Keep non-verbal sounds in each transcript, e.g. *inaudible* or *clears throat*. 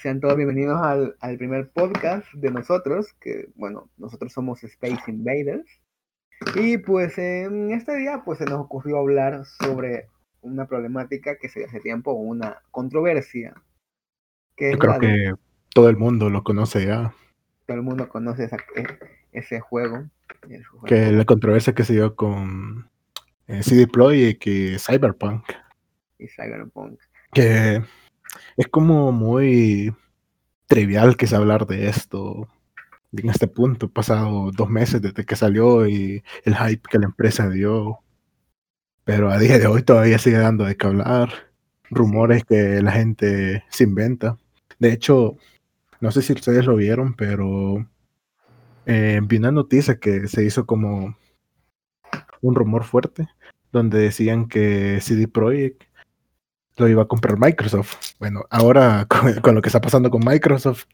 sean todos bienvenidos al, al, primer podcast de nosotros, que bueno, nosotros somos Space Invaders. Y pues en este día pues se nos ocurrió hablar sobre una problemática que se hace tiempo, una controversia. Que Yo creo que todo el mundo lo conoce ya. Todo el mundo conoce e, ese juego, Que la controversia que se dio con eh, CD Projekt y Cyberpunk. Y Cyberpunk. Que es como muy trivial que hablar de esto en este punto, pasado dos meses desde que salió y el hype que la empresa dio. Pero a día de hoy todavía sigue dando de qué hablar. Rumores que la gente se inventa. De hecho, no sé si ustedes lo vieron, pero eh, vi una noticia que se hizo como un rumor fuerte, donde decían que CD Projekt lo iba a comprar Microsoft. Bueno, ahora *laughs* con, lo que está pasando con Microsoft,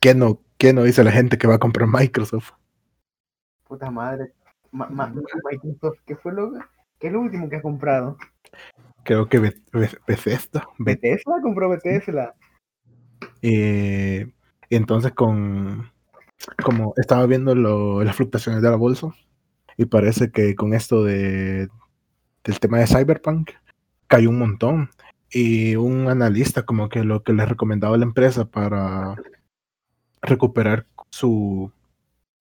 ¿qué no, ¿qué no dice la gente que va a comprar Microsoft? Puta madre. Microsoft, ¿qué fue lo, qué es lo último que ha comprado? Creo que Bethesda. Bethesda compró Bethesda. Y entonces con como estaba viendo las fluctuaciones de la bolsa y parece que con esto de del tema de Cyberpunk cayó un montón y un analista como que lo que le recomendaba la empresa para recuperar su,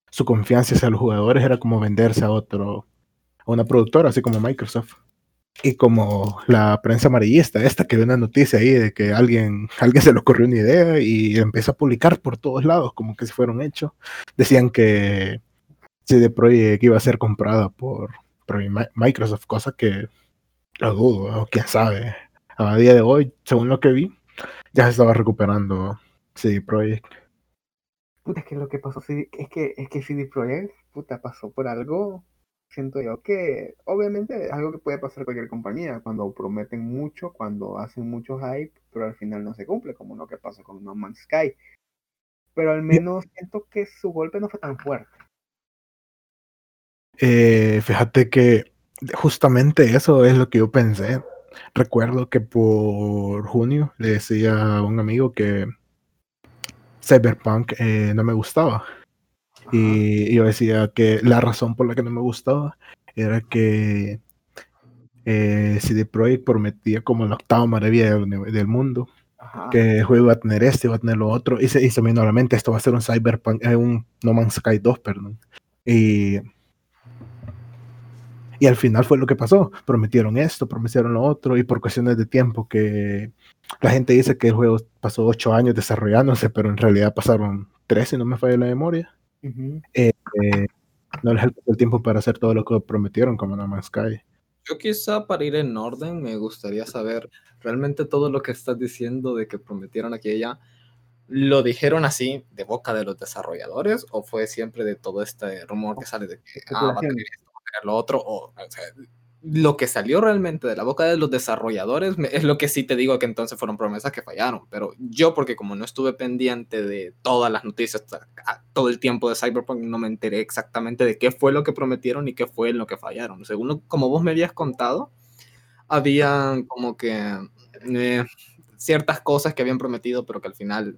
su confianza hacia los jugadores era como venderse a otro, a una productora, así como Microsoft. Y como la prensa amarillista, esta que ve una noticia ahí de que alguien, *laughs* alguien se le ocurrió una idea y empezó a publicar por todos lados, como que se fueron hechos, decían que CD Projekt iba a ser comprada por, por Microsoft, cosa que lo dudo, o quién sabe a día de hoy, según lo que vi, ya se estaba recuperando CD Projekt. Puta, es que lo que pasó es que, es que CD Projekt, puta, pasó por algo, siento yo que obviamente es algo que puede pasar cualquier compañía, cuando prometen mucho, cuando hacen mucho hype, pero al final no se cumple, como lo que pasó con No Man's Sky. Pero al menos siento que su golpe no fue tan fuerte. Eh, fíjate que justamente eso es lo que yo pensé recuerdo que por junio le decía a un amigo que Cyberpunk eh, no me gustaba. Y yo decía que la razón por la que no me gustaba era que eh, CD Projekt prometía como la octava maravilla del, mundo. Que el juego iba a tener este, iba a tener lo otro. Y se, y se me vino a la mente, esto va a ser un Cyberpunk, eh, un No Man's Sky 2, perdón. Y y al final fue lo que pasó. Prometieron esto, prometieron lo otro, y por cuestiones de tiempo que la gente dice que el juego pasó ocho años desarrollándose, pero en realidad pasaron tres, si no me falla la memoria. Eh, eh, no les alcanzó el tiempo para hacer todo lo que prometieron, como No Man's Sky. Yo quizá para ir en orden me gustaría saber realmente todo lo que estás diciendo de que prometieron aquí y allá. ¿Lo dijeron así de boca de los desarrolladores o fue siempre de todo este rumor que sale de que ah, lo otro, o, lo que salió realmente de la boca de los desarrolladores es lo que sí te digo que entonces fueron promesas que fallaron, pero yo porque como no estuve pendiente de todas las noticias todo el tiempo de Cyberpunk, no me enteré exactamente de qué fue lo que prometieron y qué fue lo que fallaron. Según como vos me habías contado, habían como que eh, ciertas cosas que habían prometido, pero que al final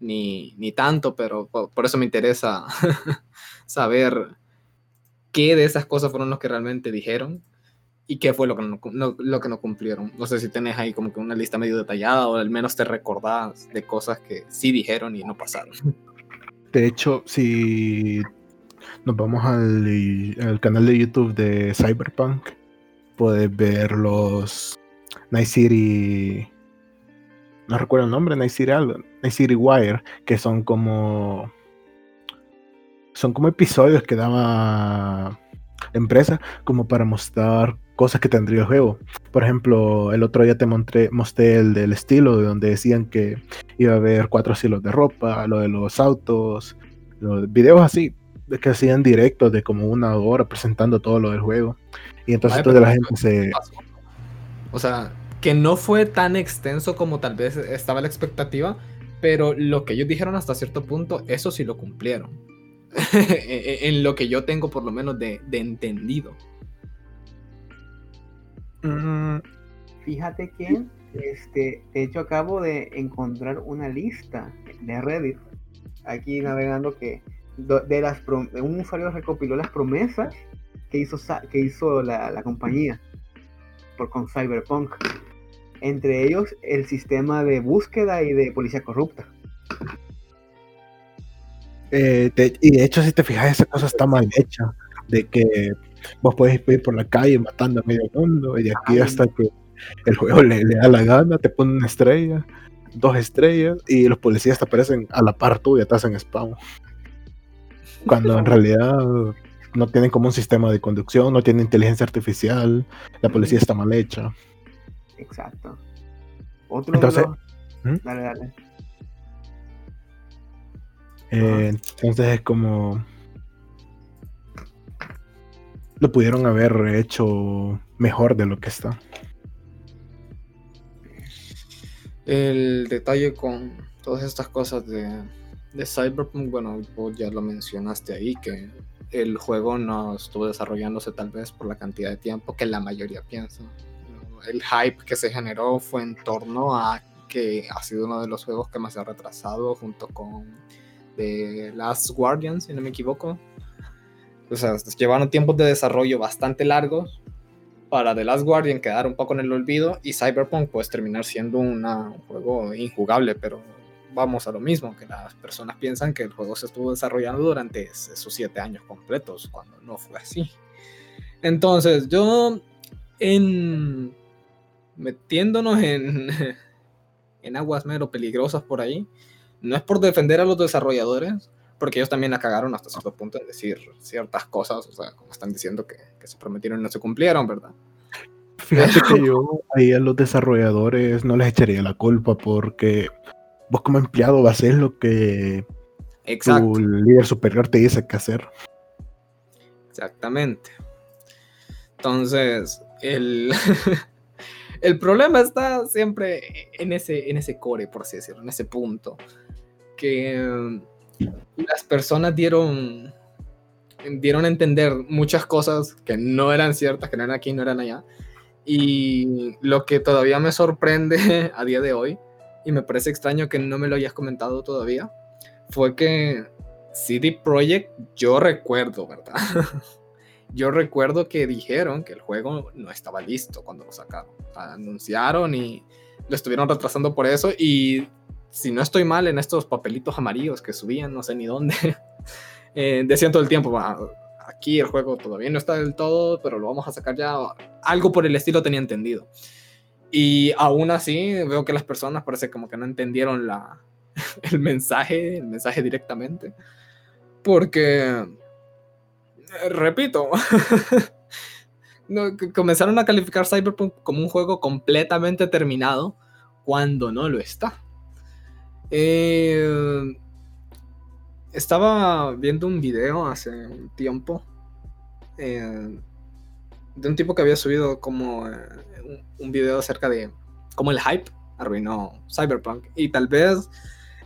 ni, ni tanto, pero por eso me interesa *laughs* saber qué de esas cosas fueron los que realmente dijeron y qué fue lo que no, cumplieron. No sé si tenés ahí como que una lista medio detallada o al menos te recordás de cosas que sí dijeron y no pasaron. De hecho, si nos vamos al, canal de YouTube de Cyberpunk, puedes ver los Night City. No recuerdo el nombre, Night City, Night City Wire, que son como son como episodios que daba la empresa como para mostrar cosas que tendría el juego. Por ejemplo, el otro día te mostré, mostré el del estilo, de donde decían que iba a haber cuatro estilos de ropa, lo de los autos, los videos así, de que hacían directos de como una hora presentando todo lo del juego. Y entonces toda la gente se... O sea, que no fue tan extenso como tal vez estaba la expectativa, pero lo que ellos dijeron hasta cierto punto, eso sí lo cumplieron. *laughs* en lo que yo tengo por lo menos de, entendido. Mm, fíjate que Este, de hecho, acabo de encontrar una lista de Reddit aquí navegando que de las un usuario recopiló las promesas que hizo que hizo la, la compañía por con Cyberpunk. Entre ellos el sistema de búsqueda y de policía corrupta. Eh, y de hecho, si te fijas, esa cosa está mal hecha. De que vos puedes ir por la calle matando a medio mundo y de aquí hasta que el juego le, da la gana, te pone una estrella, dos estrellas y los policías te aparecen a la par tuya, te hacen spam. Cuando en *laughs* realidad no tienen como un sistema de conducción, no tienen inteligencia artificial, la policía está mal hecha. Exacto. Otro entonces, ¿Mm? dale, dale. Eh, entonces es como lo pudieron haber hecho mejor de lo que está. El detalle con todas estas cosas de, de Cyberpunk, bueno, vos ya lo mencionaste ahí, que el juego no estuvo desarrollándose tal vez por la cantidad de tiempo que la mayoría piensa. El hype que se generó fue en torno a que ha sido uno de los juegos que más se ha retrasado junto con The Last Guardian, si no me equivoco. O sea, llevaron tiempos de desarrollo bastante largos para The Last Guardian quedar un poco en el olvido y Cyberpunk pues terminar siendo un juego injugable, pero vamos a lo mismo, que las personas piensan que el juego se estuvo desarrollando durante esos siete años completos, cuando no fue así. Entonces, yo en metiéndonos en, *laughs* en aguas mero peligrosas por ahí, no es por defender a los desarrolladores, porque ellos también la cagaron hasta cierto punto en decir ciertas cosas, o sea, como están diciendo que, que se prometieron y no se cumplieron, ¿verdad? Fíjate que *laughs* yo ahí a los desarrolladores no les echaría la culpa porque vos como empleado vas a hacer lo que tu líder superior te dice que hacer. Exactamente. Entonces, el, *laughs* el problema está siempre en ese, en ese core, por así decirlo, en ese punto. Que las personas dieron, dieron a entender muchas cosas que no eran ciertas, que no eran aquí, no eran allá. Y lo que todavía me sorprende *laughs* a día de hoy y me parece extraño que no me lo hayas comentado todavía, fue que CD Projekt, yo recuerdo, ¿verdad? *laughs* yo recuerdo que dijeron que el juego no estaba listo cuando lo sacaron. Anunciaron y lo estuvieron retrasando por eso y si no estoy mal en estos papelitos amarillos que subían, no sé ni dónde, *laughs* eh, decían todo el tiempo, aquí el juego todavía no está del todo, pero lo vamos a sacar ya. Algo por el estilo tenía entendido. Y aún así veo que las personas parece como que no entendieron la, *laughs* el mensaje, el mensaje directamente. Porque, repito, *laughs* comenzaron a calificar Cyberpunk como un juego completamente terminado cuando no lo está. Eh, estaba viendo un video hace un tiempo eh, de un tipo que había subido como eh, un video acerca de cómo el hype arruinó Cyberpunk. Y tal vez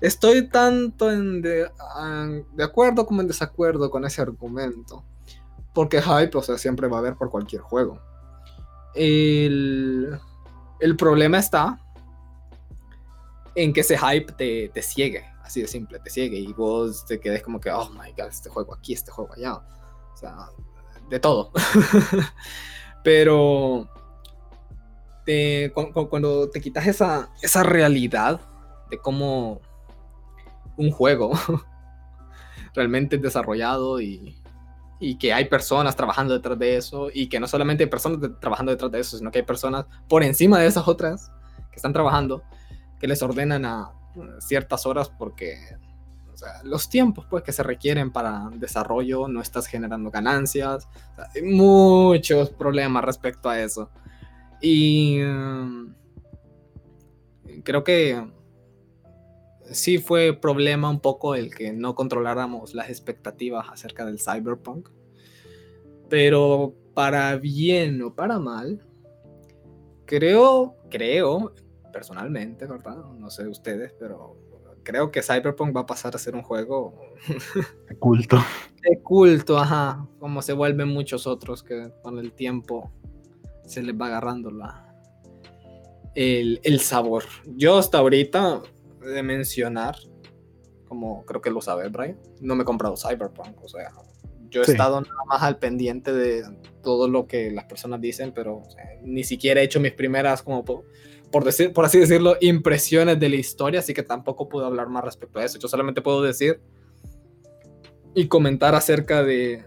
estoy tanto en de, de, acuerdo como en desacuerdo con ese argumento. Porque hype, o sea, siempre va a haber por cualquier juego. El, el problema está en que ese hype te, te ciegue, así de simple, te ciegue y vos te quedes como que, oh my god, este juego aquí, este juego allá. O sea, de todo. *laughs* Pero cuando, te quitas esa, esa realidad de cómo un juego *laughs* realmente es desarrollado y, que hay personas trabajando detrás de eso y que no solamente hay personas trabajando detrás de eso, sino que hay personas por encima de esas otras que están trabajando que les ordenan a ciertas horas porque los tiempos pues que se requieren para desarrollo no estás generando ganancias, hay muchos problemas respecto a eso. Y mm, creo que sí fue problema un poco el que no controláramos las expectativas acerca del cyberpunk. Pero para bien o para mal, creo, creo, personalmente, ¿verdad? No sé ustedes, pero creo que Cyberpunk va a pasar a ser un juego de culto. De culto, ajá, como se vuelven muchos otros que con el tiempo se les va agarrando la, el, el sabor. Yo hasta ahorita de mencionar, como creo que lo sabe Brian, no me he comprado Cyberpunk, o sea, yo he Sí. estado nada más al pendiente de todo lo que las personas dicen, pero o sea, ni siquiera he hecho mis primeras, como por, decir, por así decirlo, impresiones de la historia, así que tampoco puedo hablar más respecto a eso. Yo solamente puedo decir y comentar acerca de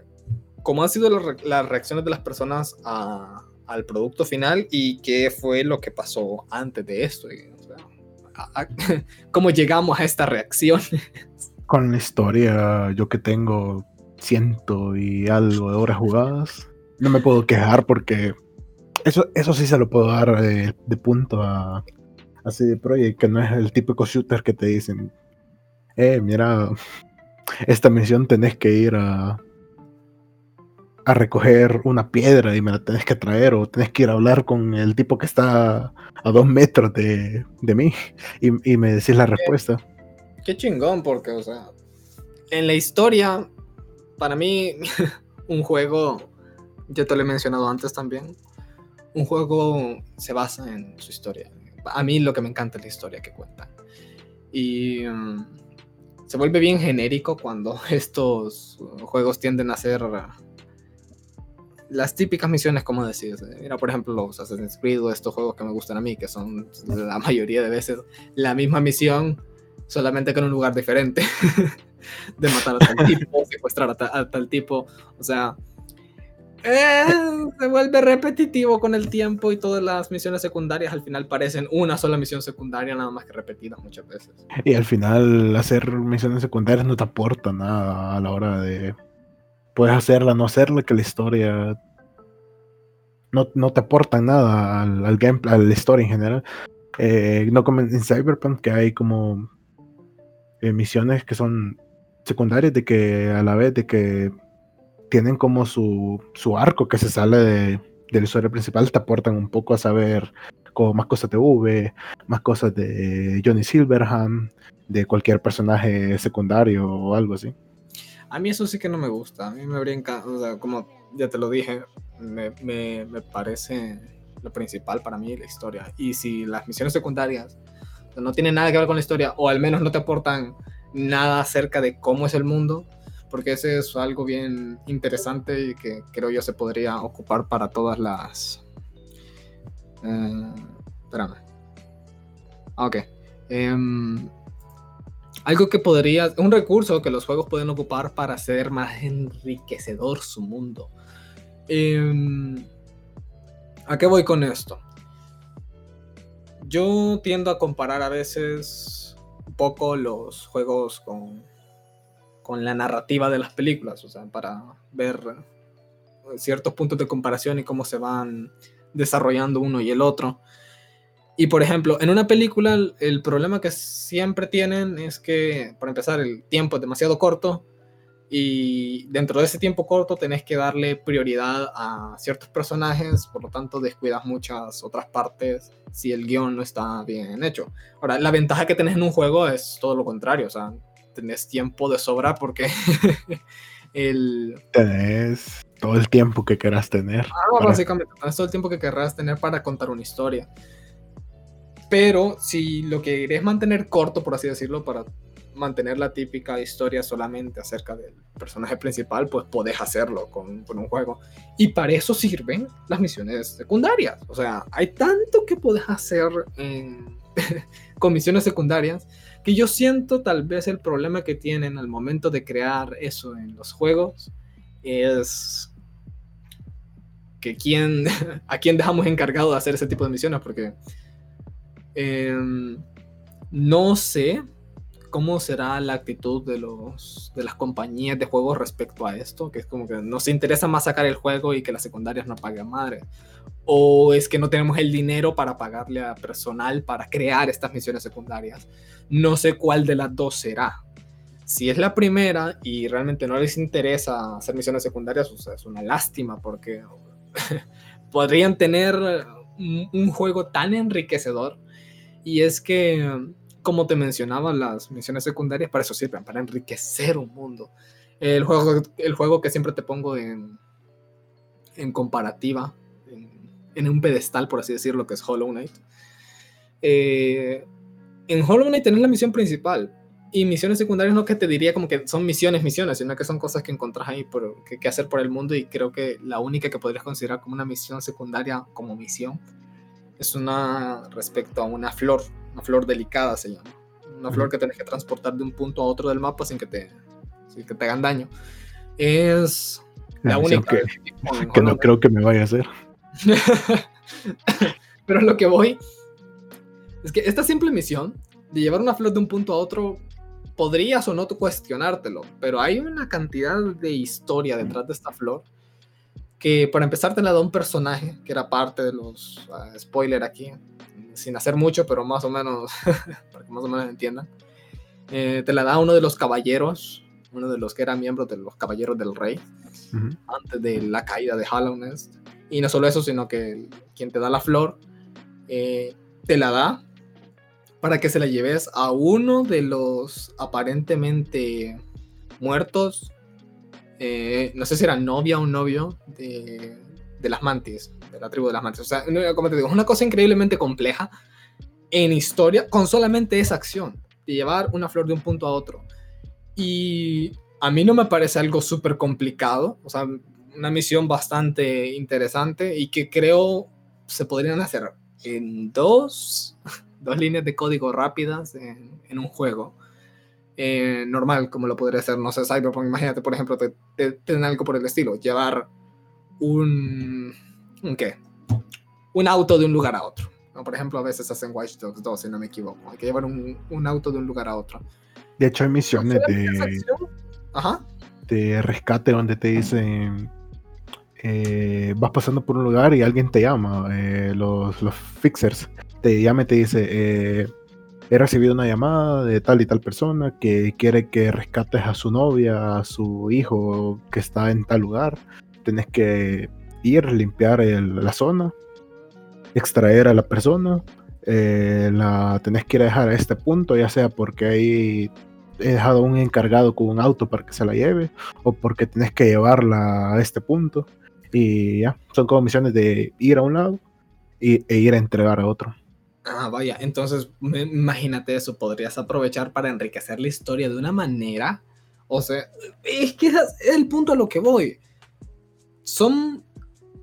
cómo han sido las, re- las reacciones de las personas a- al producto final y qué fue lo que pasó antes de esto. y, o sea, a- a- *laughs* cómo llegamos a esta reacción. *laughs* Con la historia, yo que tengo ciento y algo de horas jugadas, no me puedo quejar porque eso, eso sí se lo puedo dar de, de punto a, a CD Projekt, que no es el típico shooter que te dicen, eh, mira, esta misión tenés que ir a, a recoger una piedra y me la tenés que traer, o tenés que ir a hablar con el tipo que está a dos metros de, de mí y, y me decís la respuesta. Qué chingón, porque, o sea, en la historia, para mí, *laughs* un juego, ya te lo he mencionado antes también, un juego se basa en su historia. A mí lo que me encanta es la historia que cuenta. Y mm, se vuelve bien genérico cuando *laughs* estos juegos tienden a ser las típicas misiones, como decís. Mira, por ejemplo, los Assassin's Creed o estos juegos que me gustan a mí, que son la mayoría de veces la misma misión, solamente que en un lugar diferente. *laughs* de matar a tal tipo, secuestrar a, ta- a tal tipo. O sea, eh, se vuelve repetitivo con el tiempo y todas las misiones secundarias al final parecen una sola misión secundaria, nada más que repetidas muchas veces. Y al final hacer misiones secundarias no te aporta nada a la hora de... Puedes hacerla, no hacerla, que la historia... No, no te aporta nada al, al gameplay, a la historia en general. Eh, no como en Cyberpunk, que hay como eh, misiones que son secundarias, de que a la vez de que tienen como su, su arco que se sale de, de la historia principal, te aportan un poco a saber como más cosas de V, más cosas de Johnny Silverhand, de cualquier personaje secundario o algo así. A mí eso sí que no me gusta. A mí me habría encantado, o sea, como ya te lo dije, me, me, me parece lo principal para mí la historia. Y si las misiones secundarias no tienen nada que ver con la historia, o al menos no te aportan nada acerca de cómo es el mundo, porque ese es algo bien interesante y que creo yo se podría ocupar para todas las... Eh, espérame. Ah, Ok. Em, algo que podría, un recurso que los juegos pueden ocupar para hacer más enriquecedor su mundo. Em, ¿A qué voy con esto? Yo tiendo a comparar a veces un poco los juegos con, con la narrativa de las películas, o sea, para ver ciertos puntos de comparación y cómo se van desarrollando uno y el otro. Y por ejemplo, en una película el, problema que siempre tienen es que, para empezar, el tiempo es demasiado corto y dentro de ese tiempo corto tenés que darle prioridad a ciertos personajes, por lo tanto descuidas muchas otras partes si el guion no está bien hecho. Ahora, la ventaja que tenés en un juego es todo lo contrario, o sea, tenés tiempo de sobra porque *laughs* el... Tenés todo el tiempo que quieras tener. Ah, para- básicamente, tenés todo el tiempo que querrás tener para contar una historia. Pero si lo que querés mantener corto, por así decirlo, para mantener la típica historia solamente acerca del personaje principal, pues podés hacerlo con, con un juego. Y para eso sirven las misiones secundarias. O sea, hay tanto que podés hacer en- *laughs* con misiones secundarias que yo siento tal vez el problema que tienen al momento de crear eso en los juegos es que quién, *laughs* a quién dejamos encargado de hacer ese tipo de misiones, porque em, no sé cómo será la actitud de, los, de las compañías de juegos respecto a esto, que es como que nos interesa más sacar el juego y que las secundarias no paguen madre. O es que no tenemos el dinero para pagarle a personal para crear estas misiones secundarias. No sé cuál de las dos será. Si es la primera y realmente no les interesa hacer misiones secundarias, o sea, es una lástima porque *laughs* podrían tener un, un juego tan enriquecedor. Y es que, como te mencionaba, las misiones secundarias para eso sirven, para enriquecer un mundo. El juego, el juego que siempre te pongo en, en comparativa, en, en un pedestal, por así decirlo, que es Hollow Knight. eh, en Hollow Knight tenés la misión principal y misiones secundarias no que te diría como que son misiones, misiones, sino que son cosas que encontrás ahí por, que, que hacer por el mundo y creo que la única que podrías considerar como una misión secundaria como misión es una respecto a una flor, una flor delicada se llama. Una flor que tienes que transportar de un punto a otro del mapa sin que te, sin que te hagan daño. Es la, La única que, no creo que me vaya a hacer. *laughs* Pero lo que voy es que esta simple misión de llevar una flor de un punto a otro podrías o no cuestionártelo, pero hay una cantidad de historia detrás de esta flor que para empezar te la da un personaje que era parte de los ah, spoiler aquí, sin hacer mucho, pero más o menos *laughs* para que más o menos entiendan. Eh, te la da uno de los caballeros, uno de los que era miembro de los caballeros del rey antes de la caída de Hollow Nest. Y no solo eso, sino que quien te da la flor eh, te la da para que se la lleves a uno de los aparentemente muertos. eh, no sé si era novia o novio de, de las mantis, de la tribu de las mantis. O sea, como te digo, es una cosa increíblemente compleja en historia con solamente esa acción de llevar una flor de un punto a otro. Y a mí no me parece algo súper complicado, o sea, una misión bastante interesante y que creo se podrían hacer en dos, *laughs* dos líneas de código rápidas en, en un juego. Eh, normal, como lo podría hacer, no sé, Cyberpunk, imagínate, por ejemplo, te, te, te algo por el estilo, llevar un, un qué, un auto de un lugar a otro. ¿no? Por ejemplo, a veces hacen Watch Dogs 2, si no me equivoco. Hay que llevar un, un auto de un lugar a otro. De hecho, hay misiones de, Ajá. de rescate donde te dicen eh, vas pasando por un lugar y alguien te llama, eh, los, los fixers te llama y te dice eh, he recibido una llamada de tal y tal persona que quiere que rescates a su novia, a su hijo que está en tal lugar. Tienes que ir, limpiar la zona, extraer a la persona, eh, la tenés que ir a dejar a este punto, ya sea porque ahí he dejado un encargado con un auto para que se la lleve, o porque tenés que llevarla a este punto. Y ya, son como misiones de ir a un lado y, e ir a entregar a otro. Ah, vaya, entonces imagínate eso, podrías aprovechar para enriquecer la historia de una manera. O sea, es que es el punto a lo que voy. Son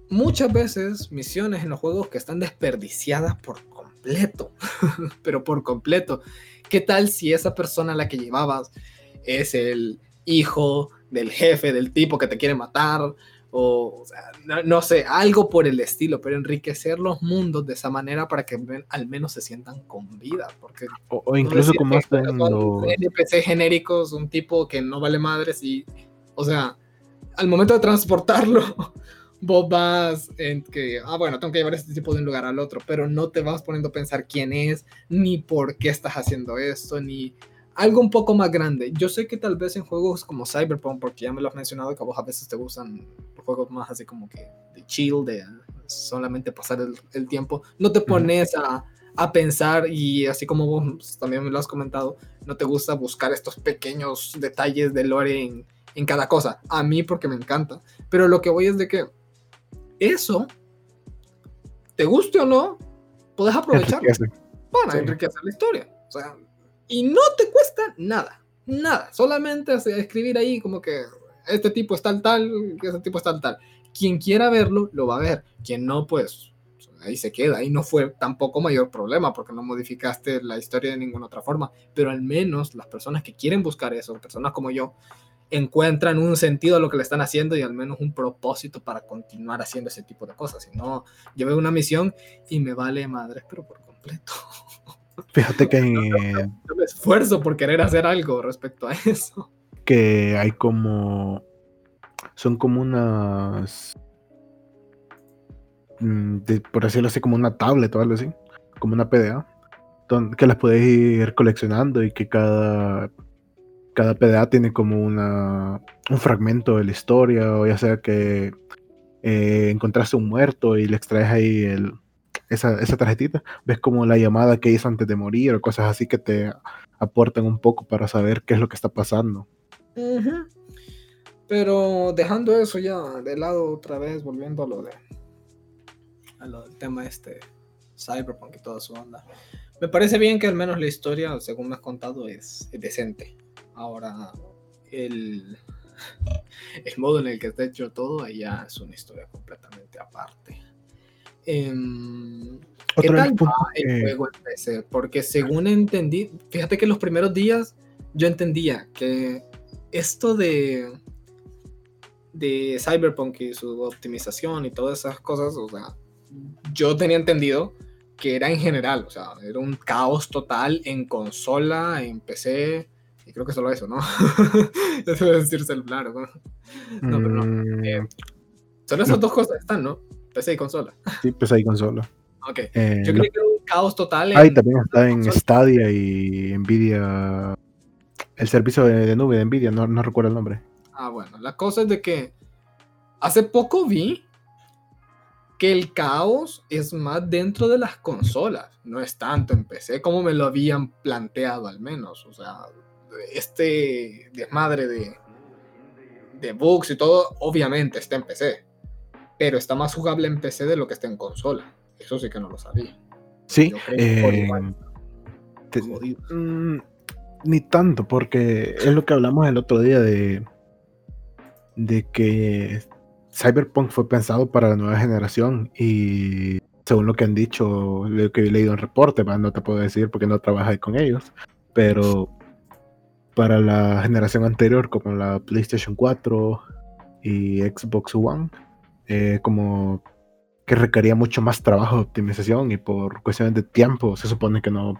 muchas veces misiones en los juegos que están desperdiciadas por completo, *laughs* pero por completo. ¿Qué tal si esa persona a la que llevabas es el hijo del jefe, del tipo que te quiere matar? O, o sea, no, no sé, algo por el estilo, pero enriquecer los mundos de esa manera para que al menos se sientan con vida, porque O, o incluso como hacen los... NPC genéricos, un tipo que no vale madres y, o sea, al momento de transportarlo, *laughs* vos vas en que, ah, bueno, tengo que llevar este tipo de un lugar al otro, pero no te vas poniendo a pensar quién es, ni por qué estás haciendo esto, ni algo un poco más grande. Yo sé que tal vez en juegos como Cyberpunk, porque ya me lo has mencionado, que a vos a veces te gustan juegos más así como que de chill, de solamente pasar el, el tiempo, no te pones a, a pensar y así como vos también me lo has comentado, no te gusta buscar estos pequeños detalles de lore en, en cada cosa. A mí porque me encanta. Pero lo que voy es de que eso, te guste o no, puedes aprovechar para Sí. enriquecer la historia. O sea, y no te cuesta nada, nada. Solamente escribir ahí como que este tipo es tal, tal, que este tipo es tal, tal. Quien quiera verlo, lo va a ver. Quien no, pues ahí se queda. Ahí no fue tampoco mayor problema porque no modificaste la historia de ninguna otra forma. Pero al menos las personas que quieren buscar eso, personas como yo, encuentran un sentido a lo que le están haciendo y al menos un propósito para continuar haciendo ese tipo de cosas. Si no, yo veo una misión y me vale madres, pero por completo. *laughs* Fíjate que, Yo me esfuerzo por querer hacer algo respecto a eso. que hay como... Son como unas... mm, de- por decirlo así, como una tablet o algo así. Como una PDA. que las puedes ir coleccionando y que cada... Cada PDA tiene como una, un fragmento de la historia, o ya sea que eh, encontraste un muerto y le extraes ahí el, esa, esa tarjetita, ves como la llamada que hizo antes de morir o cosas así que te aportan un poco para saber qué es lo que está pasando. Pero dejando eso ya de lado otra vez, volviendo a lo de a lo del tema este Cyberpunk y toda su onda. Me parece bien que al menos la historia, según me has contado, es, es decente. Ahora, el, el modo en el que está hecho todo, ahí ya es una historia completamente aparte. Em, ¿Qué tal va el juego en PC? Porque según entendí, fíjate que los primeros días yo entendía que esto de de Cyberpunk y su optimización y todas esas cosas, o sea, yo tenía entendido que era en general, o sea, era un caos total en consola, en PC, y creo que solo eso, ¿no? *laughs* ya te voy a decir celular, ¿no? No, pero no. Mm, Eh, Solo esas dos cosas están, ¿no? PC y consola. sí, pues hay consola. Ok. Eh, Yo lo- creí que era un caos total en... Ah, y también está en. Stadia y Nvidia. El servicio de, de nube de Nvidia, no, no recuerdo el nombre. Ah, bueno, la cosa es de que hace poco vi que el caos es más dentro de las consolas, no es tanto en PC como me lo habían planteado al menos. O sea, este desmadre de, de bugs y todo, obviamente está en PC, pero está más jugable en PC de lo que está en consola. Eso sí que no lo sabía. Sí, Yo creo que por eh, igual. te- mm, ni tanto, porque es lo que hablamos el otro día de, de que Cyberpunk fue pensado para la nueva generación y según lo que han dicho, lo que he leído en reporte, no te puedo decir porque no trabajé con ellos, pero para la generación anterior, como la PlayStation 4 y Xbox One, eh, como que requería mucho más trabajo de optimización y por cuestiones de tiempo se supone que no,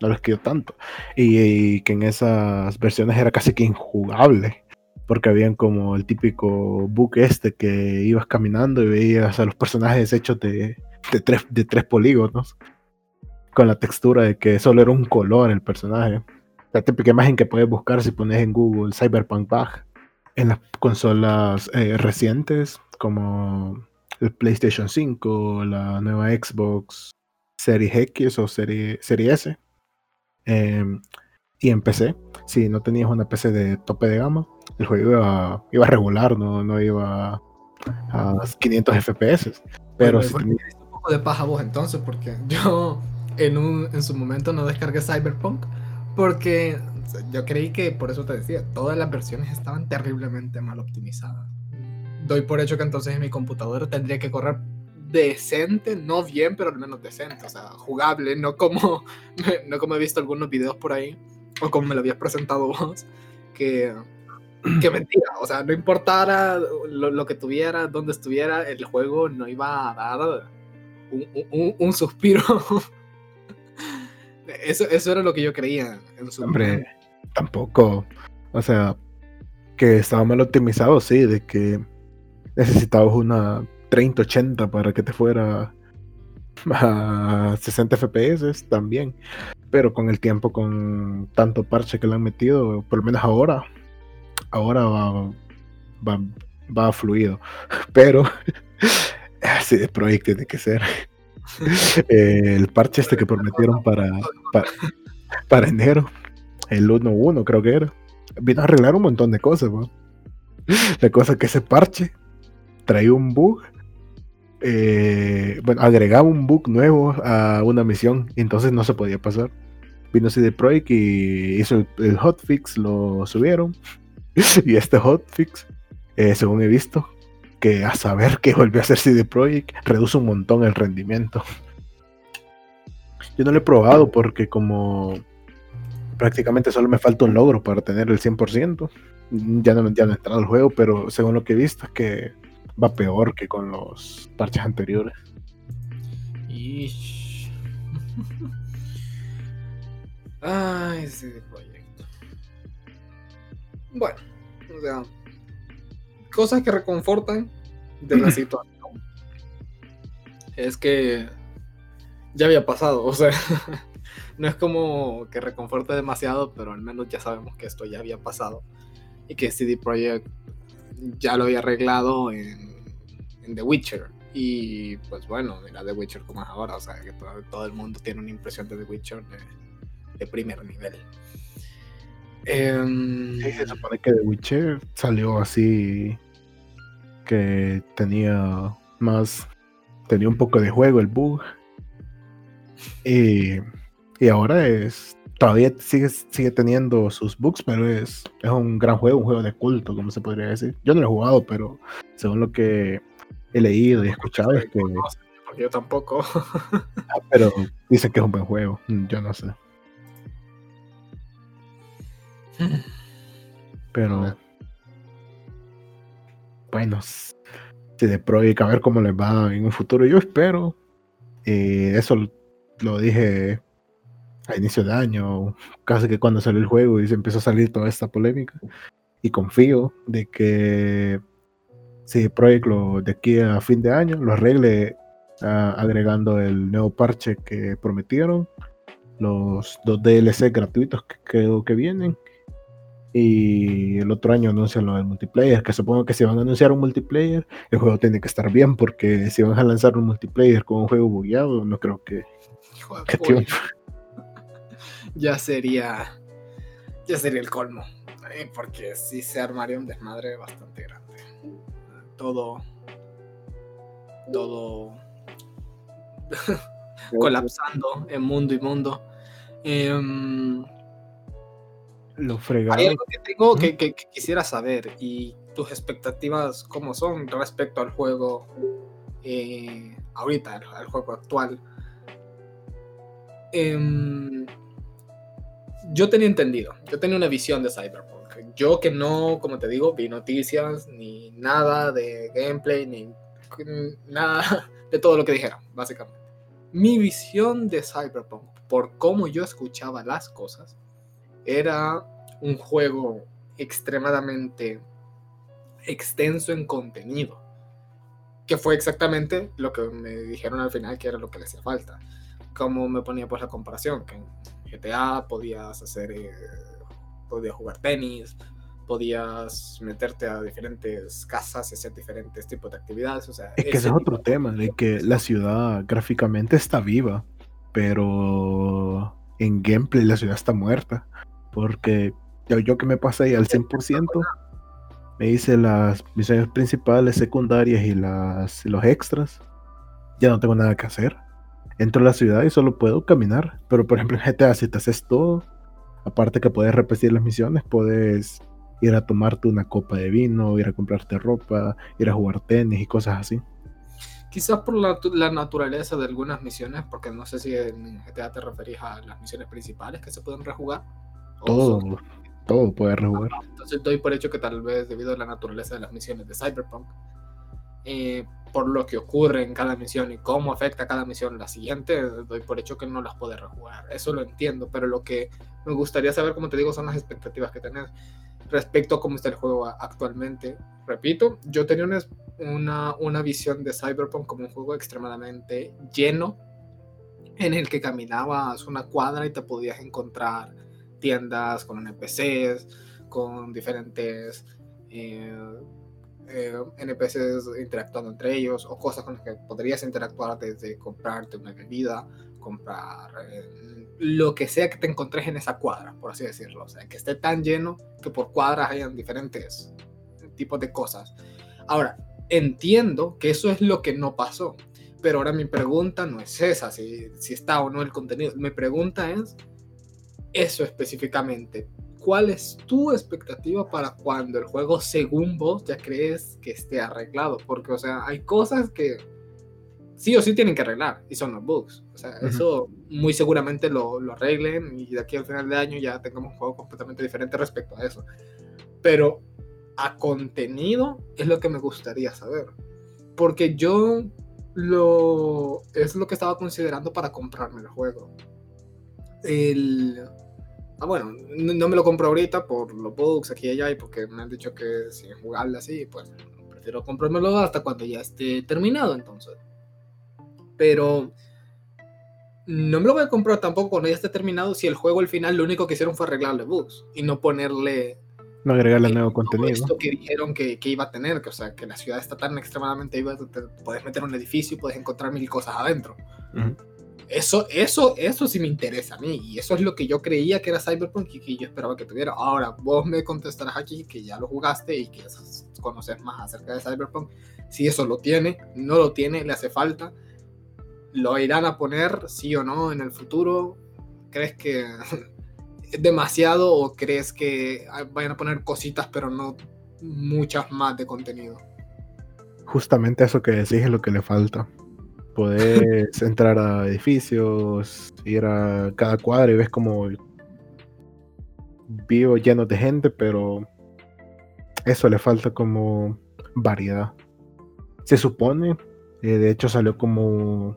no les quedó tanto. Y, y que en esas versiones era casi que injugable. Porque habían como el típico bug este que ibas caminando y veías a los personajes hechos de, de, tres, de tres polígonos. Con la textura de que solo era un color el personaje. La típica imagen que puedes buscar si pones en Google Cyberpunk Bug. En las consolas eh, recientes, como el PlayStation 5, la nueva Xbox Series X o Serie, Serie S. eh, y en PC, si no tenías una PC de tope de gama, el juego iba, iba regular, no, no iba a 500 FPS. Pero Bueno, si tenías- un poco de paja vos entonces, porque *laughs* yo en, un, en su momento no descargué Cyberpunk, porque yo creí que, por eso te decía, todas las versiones estaban terriblemente mal optimizadas. Doy por hecho que entonces en mi computadora tendría que correr decente, no bien, pero al menos decente, o sea, jugable, no como, *laughs* no como he visto algunos videos por ahí, o como me lo habías presentado vos, que, que *clears throat* mentira, o sea, no importara lo, lo que tuviera, dónde estuviera, el juego no iba a dar un, un- un suspiro. *laughs* Eso, eso era lo que yo creía en su Hombre, momento. tampoco. O sea, que estaba mal optimizado, sí, de que necesitabas una 3080 para que te fuera *laughs* a 60 FPS también. Pero con el tiempo, con tanto parche que le han metido, por lo menos ahora, ahora va, va, va fluido. *laughs* Pero *laughs* así de proyecto tiene que ser. Eh, *laughs* el parche este que prometieron para, para, para enero, el 1.1 creo que era, vino a arreglar un montón de cosas. ¿no? La cosa es que ese parche traía un bug, eh, bueno, agregaba un bug nuevo a una misión, entonces no se podía pasar. Vino CD Projekt y hizo el, el hotfix, lo subieron, *laughs* y este hotfix, eh, según he visto, que a saber que volvió a hacer CD Projekt, reduce un montón el rendimiento. Yo no lo he probado porque como prácticamente solo me falta un logro para tener el 100%, ya no, ya no he entrado al juego, pero según lo que he visto es que va peor que con los parches anteriores. *laughs* Ay, ese proyecto. Bueno, o sea, cosas que reconfortan de la *laughs* situación es que ya había pasado, o sea, *laughs* no es como que reconforte demasiado, pero al menos ya sabemos que esto ya había pasado y que CD Projekt ya lo había arreglado en, en The Witcher. Y pues bueno, mira The Witcher como es ahora, o sea, que todo, todo el mundo tiene una impresión de The Witcher de, de primer nivel. Em, Sí, se supone que The Witcher salió así que tenía más tenía un poco de juego el bug y Y ahora es. Todavía sigue, sigue teniendo sus bugs, pero es, es un gran juego, un juego de culto, como se podría decir. Yo no lo he jugado, pero según lo que he leído y escuchado es que. Yo tampoco. Ah, pero dicen que es un buen juego. Yo no sé. *laughs* Pero. Bueno, si de pro y a ver cómo les va en un futuro, yo espero. Eh, eso lo dije a inicio de año, casi que cuando salió el juego y se empezó a salir toda esta polémica. Y confío de que si Project lo de aquí a fin de año lo arregle agregando el nuevo parche que prometieron, los dos DLC gratuitos que creo que vienen y el otro año anuncian lo del multiplayer, que supongo que si van a anunciar un multiplayer, el juego tiene que estar bien, porque si van a lanzar un multiplayer con un juego bugueado, no creo que... *laughs* ya sería... Ya sería el colmo, eh, porque sí se armaría un desmadre bastante grande. Todo... Todo... *laughs* colapsando en mundo y mundo. Em, lo fregado. Hay algo que tengo que, quisiera saber y tus expectativas cómo son respecto al juego eh, ahorita, al, juego actual. Em, yo tenía entendido, yo tenía una visión de Cyberpunk. Yo que no, como te digo, vi noticias, ni nada de gameplay, ni *laughs* nada de todo lo que dijeron, básicamente. Mi visión de Cyberpunk, por cómo yo escuchaba las cosas, era un juego extremadamente extenso en contenido, que fue exactamente lo que me dijeron al final que era lo que le hacía falta. Como me ponía pues la comparación, que en GTA podías hacer, eh, podías jugar tenis, podías meterte a diferentes casas y hacer diferentes tipos de actividades. O sea, es que ese es otro tema, de que la ciudad gráficamente está viva, pero en gameplay la ciudad está muerta. Porque yo, que me pasé al 100%, me hice las misiones principales, secundarias y las, los extras. Ya no tengo nada que hacer. Entro a la ciudad y solo puedo caminar. Pero por ejemplo en GTA si te haces todo, aparte que puedes repetir las misiones, puedes ir a tomarte una copa de vino, ir a comprarte ropa, ir a jugar tenis y cosas así. Quizás por la, la, naturaleza de algunas misiones, porque no sé si en GTA te referís a las misiones principales que se pueden rejugar. Todo, todo puede rejugar. Entonces doy por hecho que tal vez debido a la naturaleza de las misiones de Cyberpunk, eh, por lo que ocurre en cada misión y cómo afecta cada misión la siguiente, doy por hecho que no las puede rejugar. Eso lo entiendo, pero lo que me gustaría saber, como te digo, son las expectativas que tenés respecto a cómo está el juego actualmente. Repito, yo tenía una, una, una visión de Cyberpunk como un juego extremadamente lleno en el que caminabas una cuadra y te podías encontrar tiendas, con NPCs, con diferentes eh, eh, NPCs interactuando entre ellos o cosas con las que podrías interactuar desde comprarte una bebida, comprar eh, lo que sea que te encontres en esa cuadra, por así decirlo. O sea, que esté tan lleno que por cuadras hayan diferentes tipos de cosas. Ahora, entiendo que eso es lo que no pasó. Pero ahora mi pregunta no es esa, si, si está o no el contenido. Mi pregunta es, eso específicamente. ¿Cuál es tu expectativa para cuando el juego, según vos, ya crees que esté arreglado? Porque, o sea, hay cosas que sí o sí tienen que arreglar y son los bugs. O sea, eso muy seguramente lo, lo, arreglen y de aquí al final de año ya tengamos un juego completamente diferente respecto a eso. Pero a contenido es lo que me gustaría saber. Porque yo lo es lo que estaba considerando para comprarme el juego. El Ah, bueno, no, me lo compro ahorita por los bugs aquí y allá y porque me han dicho que es jugable así, pues prefiero comprármelo hasta cuando ya esté terminado entonces. Pero no me lo voy a comprar tampoco cuando ya esté terminado si el juego al final lo único que hicieron fue arreglarle bugs y no ponerle... No agregarle nuevo contenido. Esto que dijeron que, que, iba a tener, que o sea, que la ciudad está tan extremadamente viva, puedes meter un edificio y puedes encontrar mil cosas adentro. Eso, eso, eso sí me interesa a mí. Y eso es lo que yo creía que era Cyberpunk y que yo esperaba que tuviera. Ahora, vos me contestarás aquí que ya lo jugaste y que conoces más acerca de Cyberpunk. Si eso lo tiene, no lo tiene, le hace falta. ¿Lo irán a poner, sí o no, en el futuro? ¿Crees que es *laughs* demasiado o crees que vayan a poner cositas pero no muchas más de contenido? Justamente eso que decís es lo que le falta. Puedes entrar a edificios, ir a cada cuadro y ves como vivo lleno de gente, pero eso le falta como variedad. Se supone, eh, de hecho salió como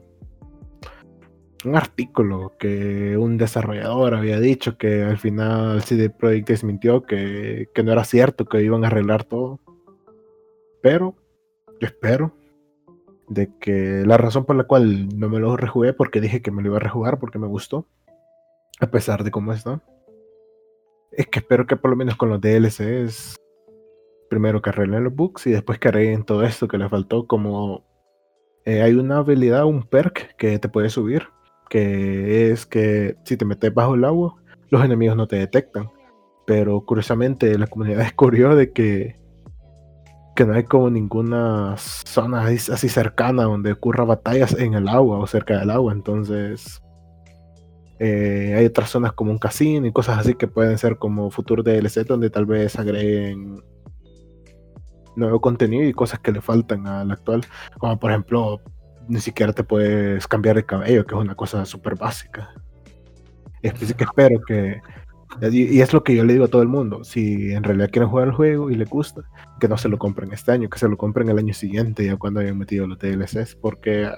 un artículo que un desarrollador había dicho que al final CD Projekt desmintió que, que no era cierto, que iban a arreglar todo. Pero yo espero de que la razón por la cual no me lo rejugué porque dije que me lo iba a rejugar porque me gustó, a pesar de cómo está, es que espero que por lo menos con los DLCs, primero que arreglen los bugs y después que arreglen todo esto que le faltó, como eh, hay una habilidad, un perk que te puede subir, que es que si te metes bajo el agua, los enemigos no te detectan. Pero curiosamente la comunidad *laughs* descubrió de que, que no hay como ninguna zona así cercana donde ocurra batallas en el agua o cerca del agua. Entonces eh, hay otras zonas como un casino y cosas así que pueden ser como futuro DLC donde tal vez agreguen nuevo contenido y cosas que le faltan al actual. Como por ejemplo, ni siquiera te puedes cambiar de cabello, que es una cosa súper básica. Es que espero que. Y, es lo que yo le digo a todo el mundo. Si en realidad quieren jugar el juego y les gusta, que no se lo compren este año, que se lo compren el año siguiente, ya cuando hayan metido los DLCs. Porque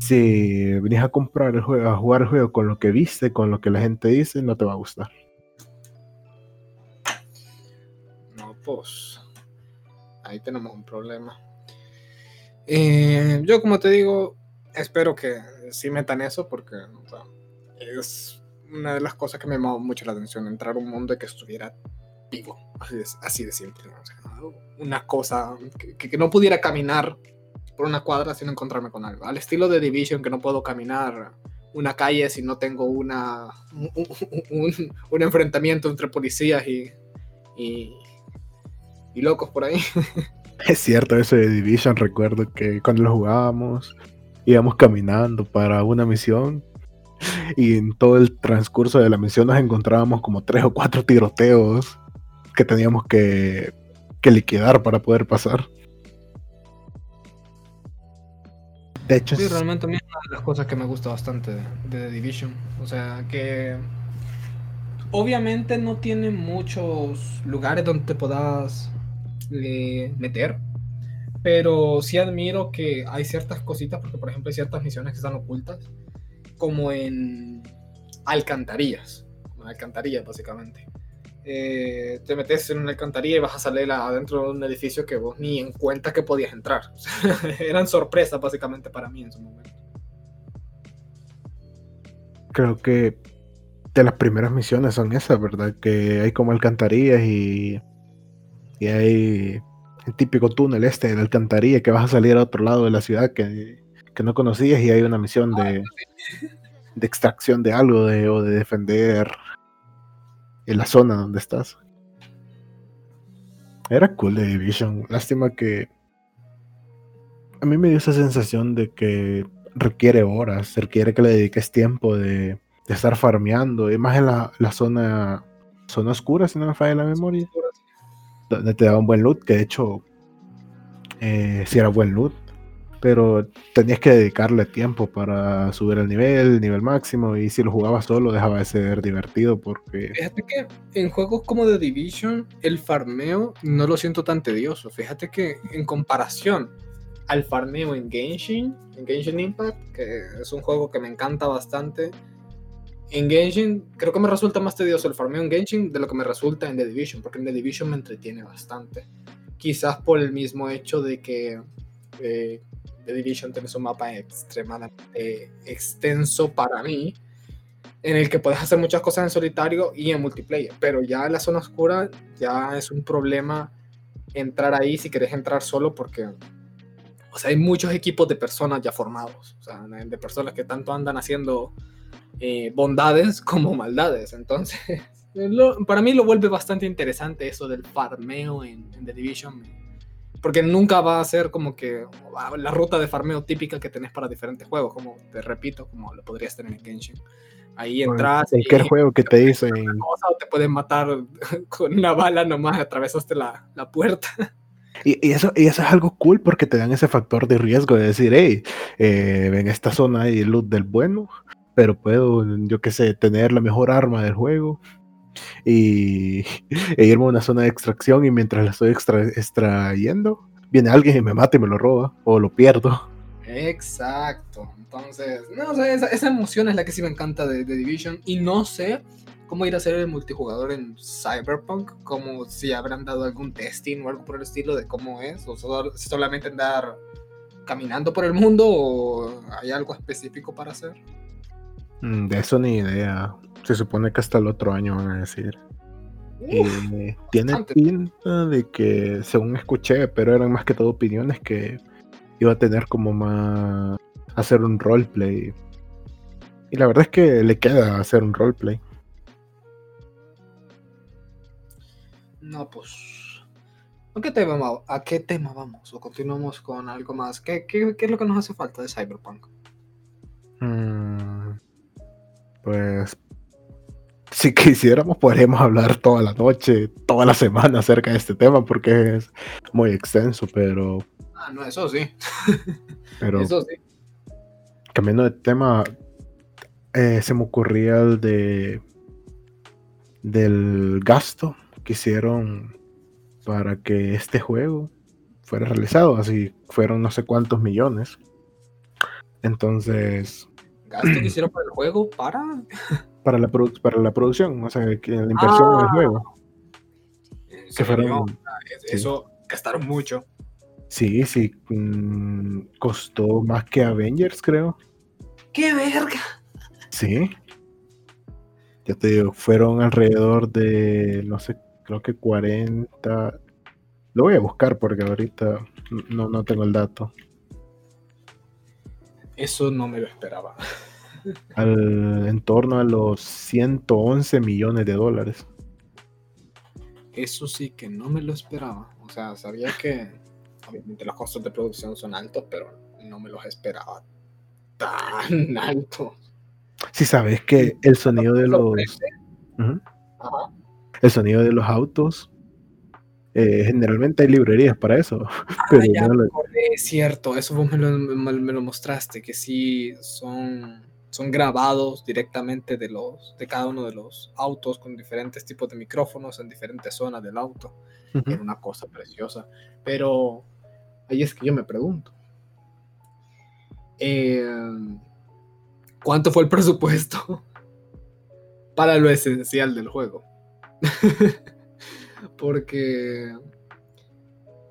si venís a comprar el juego, a jugar el juego con lo que viste, con lo que la gente dice, no te va a gustar. No, pues ahí tenemos un problema. Eh, yo, como te digo, espero que sí metan eso porque es una de las cosas que me llamó mucho la atención, entrar a un mundo que estuviera vivo, así de, simple. una cosa que, no pudiera caminar por una cuadra sin encontrarme con algo. Al estilo de Division, que no puedo caminar una calle si no tengo una, un, enfrentamiento entre policías y, y, locos por ahí. *laughs* Es cierto eso de Division, recuerdo que cuando lo jugábamos íbamos caminando para una misión y en todo el transcurso de la misión nos encontrábamos como tres o cuatro tiroteos que teníamos que, que liquidar para poder pasar. De hecho, sí, realmente a mí es una de las cosas que me gusta bastante de, The Division. O sea, que obviamente no tiene muchos lugares donde te puedas eh, meter, pero sí admiro que hay ciertas cositas, porque por ejemplo hay ciertas misiones que están ocultas, como en alcantarillas, alcantarillas básicamente. Eh, te metes en una alcantarilla y vas a salir adentro de un edificio que vos ni en cuenta que podías entrar. *laughs* eran sorpresas básicamente para mí en su momento. Creo que de las primeras misiones son esas, ¿verdad? Que hay como alcantarillas y, y hay el típico túnel este de la alcantarilla que vas a salir a otro lado de la ciudad que, que no conocías y hay una misión de, de extracción de algo de, o de defender en la zona donde estás. Era cool de Division. Lástima que. A mí me dio esa sensación de que requiere horas, requiere que le dediques tiempo de, estar farmeando. Y más en la, zona, zona oscura, si no me falla la memoria. Donde te daba un buen loot, que de hecho, eh, si era buen loot pero tenías que dedicarle tiempo para subir el nivel, nivel máximo, y si lo jugabas solo dejaba de ser divertido porque... Fíjate que en juegos como The Division el farmeo no lo siento tan tedioso, fíjate que en comparación al farmeo en Genshin, en Genshin Impact, que es un juego que me encanta bastante, en Genshin creo que me resulta más tedioso el farmeo en Genshin de lo que me resulta en The Division, porque en The Division me entretiene bastante. Quizás por el mismo hecho de que eh, The Division tienes un mapa extremadamente extenso para mí, en el que puedes hacer muchas cosas en solitario y en multiplayer, pero ya en la zona oscura ya es un problema entrar ahí si querés entrar solo porque o sea, hay muchos equipos de personas ya formados, o sea, de personas que tanto andan haciendo eh, bondades *laughs* como maldades. Entonces, *laughs* para mí lo vuelve bastante interesante eso del farmeo en, en The Division porque nunca va a ser como que la ruta de farmeo típica que tenés para diferentes juegos, como te repito, como lo podrías tener en Genshin. Ahí entras. Cualquier y- juego que te dicen, o te pueden matar *laughs* con una bala nomás, atravesaste la, la puerta. *laughs* y, y eso, y eso es algo cool porque te dan ese factor de riesgo de decir, hey, eh, en esta zona hay loot del bueno, pero puedo, yo qué sé, tener la mejor arma del juego y, *laughs* e irme a una zona de extracción y mientras la estoy extra- extrayendo, viene alguien y me mata y me lo roba o lo pierdo. Exacto. Entonces, no sé, esa, esa emoción es la que sí me encanta de, de Division. Y no sé cómo ir a hacer el multijugador en Cyberpunk, como si habrán dado algún testing o algo por el estilo de cómo es, o solo- solamente andar caminando por el mundo o hay algo específico para hacer. Mm, De eso ni idea. Se supone que hasta el otro año van a decir. Y tiene bastante. pinta de que, según escuché, pero eran más que todo opiniones, que iba a tener como más hacer un roleplay. Y la verdad es que le queda hacer un roleplay. No, pues. ¿A qué tema, va- a qué tema vamos? ¿O continuamos con algo más? ¿Qué, qué, qué es lo que nos hace falta de Cyberpunk? Mm, pues, si quisiéramos, podríamos hablar toda la noche, toda la semana acerca de este tema, porque es muy extenso, pero, Ah, no, eso sí. *laughs* pero Eso sí. cambiando de tema, eh, se me ocurría el de del gasto que hicieron para que este juego fuera realizado, así fueron no sé cuántos millones. Entonces, Gasto que *clears throat* hicieron para el juego para. *laughs* para la, produ- para la producción, o sea, que la inversión en el Ah. juego, ¿En que fueron, Es- Eso gastaron mucho. sí, sí, mm, costó más que Avengers, creo. ¡Qué verga! Sí. Ya te digo, fueron alrededor de, no sé, creo que 40. Lo voy a buscar porque ahorita no, no tengo el dato. Eso no me lo esperaba. *laughs* Al, en torno a los 111 millones de dólares. Eso sí que no me lo esperaba. O sea, sabía que obviamente los costos de producción son altos, pero no me los esperaba tan *laughs* altos. Si sabes que el sonido de los. Ajá. el sonido de los autos, eh, generalmente hay librerías para eso. *laughs* Pero Ah, ya no me lo- acordé, es cierto, eso vos me lo, me- me lo mostraste, que sí son, son grabados directamente de, los, de cada uno de los autos con diferentes tipos de micrófonos en diferentes zonas del auto. Ujú. Era una cosa preciosa. Pero ahí es que yo me pregunto. eh, ¿Cuánto fue el presupuesto *laughs* para lo esencial del juego? *laughs* Porque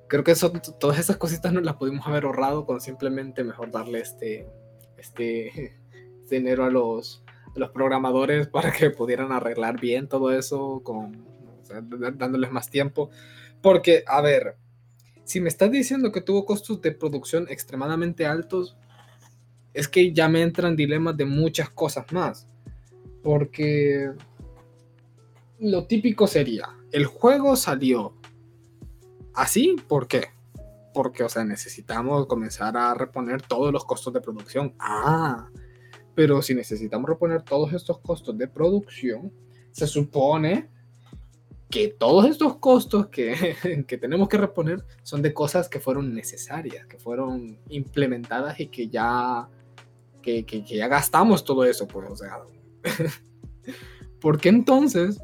creo que eso, todas esas cositas no las pudimos haber ahorrado con simplemente mejor darle este, este dinero a los, a los programadores *laughs* para que pudieran arreglar bien todo eso, con, o sea, dándoles más tiempo. Porque, a ver, si me estás diciendo que tuvo costos de producción extremadamente altos, es que ya me entran dilemas de muchas cosas más. Porque lo típico sería, el juego salió así, ¿por qué? Porque, o sea, necesitamos comenzar a reponer todos los costos de producción. Ah, pero si necesitamos reponer todos estos costos de producción, se supone que todos estos costos que, *laughs* que tenemos que reponer son de cosas que fueron necesarias, que fueron implementadas y que ya, que, que- que ya gastamos todo eso, pues, o sea. *laughs* ¿Por qué entonces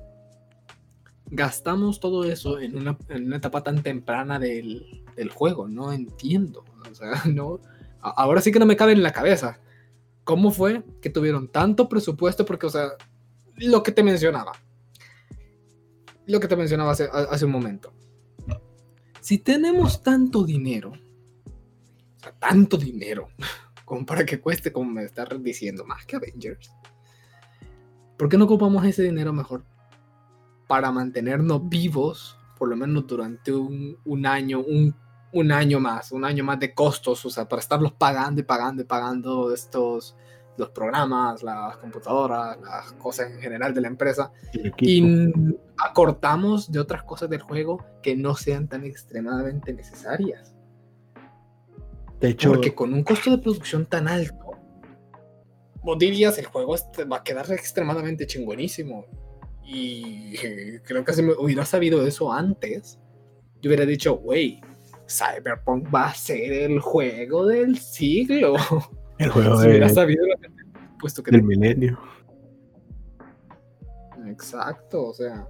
gastamos todo eso en una, en una etapa tan temprana del, del juego? No entiendo. O sea, *laughs* no. Ahora sí que no me cabe en la cabeza. ¿Cómo fue que tuvieron tanto presupuesto? Porque, o sea, lo que te mencionaba. Lo que te mencionaba hace, hace un momento. Si tenemos tanto dinero, o sea, tanto dinero, *laughs* como para que cueste, como me estás diciendo, más que Avengers, ¿por qué no ocupamos ese dinero mejor para mantenernos vivos, por lo menos durante un, un año, un, un año más, un año más de costos, o sea, para estarlos pagando y pagando y pagando estos, los programas, las computadoras, las cosas en general de la empresa, y acortamos de otras cosas del juego que no sean tan extremadamente necesarias. De hecho, Porque con un costo de producción tan alto, vos dirías, el juego este va a quedar extremadamente chingonísimo. Y *laughs* creo que si me hubiera sabido eso antes, yo hubiera dicho, wey, Cyberpunk va a ser el juego del siglo. *laughs* El juego *laughs* Si de- hubiera sabido puesto que del milenio. Exacto, o sea,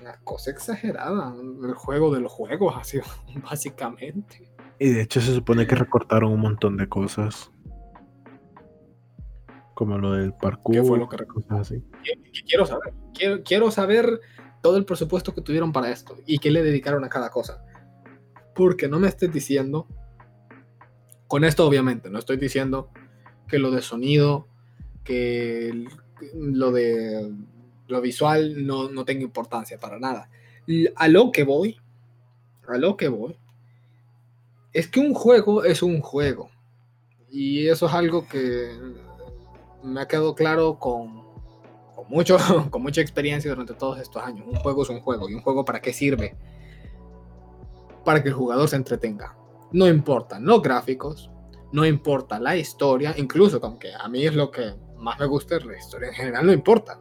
una cosa exagerada. El juego de los juegos, así, *laughs* básicamente. Y de hecho se supone que recortaron un montón de cosas. Como lo del parkour. ¿Qué fue lo que cosas así. ¿Qué- qué quiero saber? Quiero, quiero saber todo el presupuesto que tuvieron para esto y qué le dedicaron a cada cosa. Porque no me estés diciendo, con esto obviamente, no estoy diciendo que lo de sonido, que lo de lo visual no, no tenga importancia para nada. A lo que voy, a lo que voy, es que un juego es un juego. Y eso es algo que me ha quedado claro con, con, mucho, *laughs* con mucha experiencia durante todos estos años. Un juego es un juego. ¿Y un juego para qué sirve? Para que el jugador se entretenga. No importan los gráficos, no importa la historia, incluso aunque a mí es lo que más me gusta, la historia en general no importa.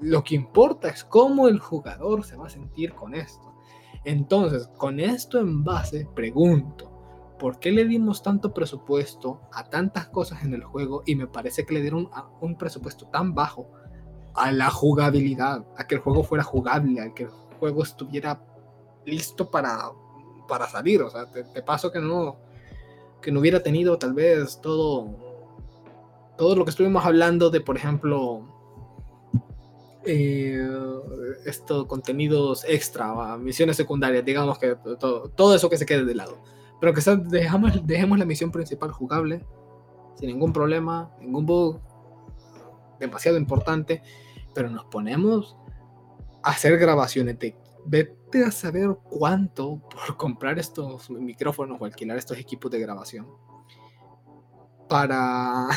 Lo que importa es cómo el jugador se va a sentir con esto. Entonces, con esto en base, pregunto, ¿por qué le dimos tanto presupuesto a tantas cosas en el juego y me parece que le dieron un presupuesto tan bajo a la jugabilidad, a que el juego fuera jugable, a que el juego estuviera listo para, para salir? O sea, te, paso que no, que no hubiera tenido tal vez todo, todo lo que estuvimos hablando de, por ejemplo, eh, estos contenidos extra, va, misiones secundarias, digamos que todo, eso que se quede de lado. Pero que dejamos, dejemos la misión principal jugable, sin ningún problema, ningún bug demasiado importante, pero nos ponemos a hacer grabaciones de vete a saber cuánto por comprar estos micrófonos o alquilar estos equipos de grabación para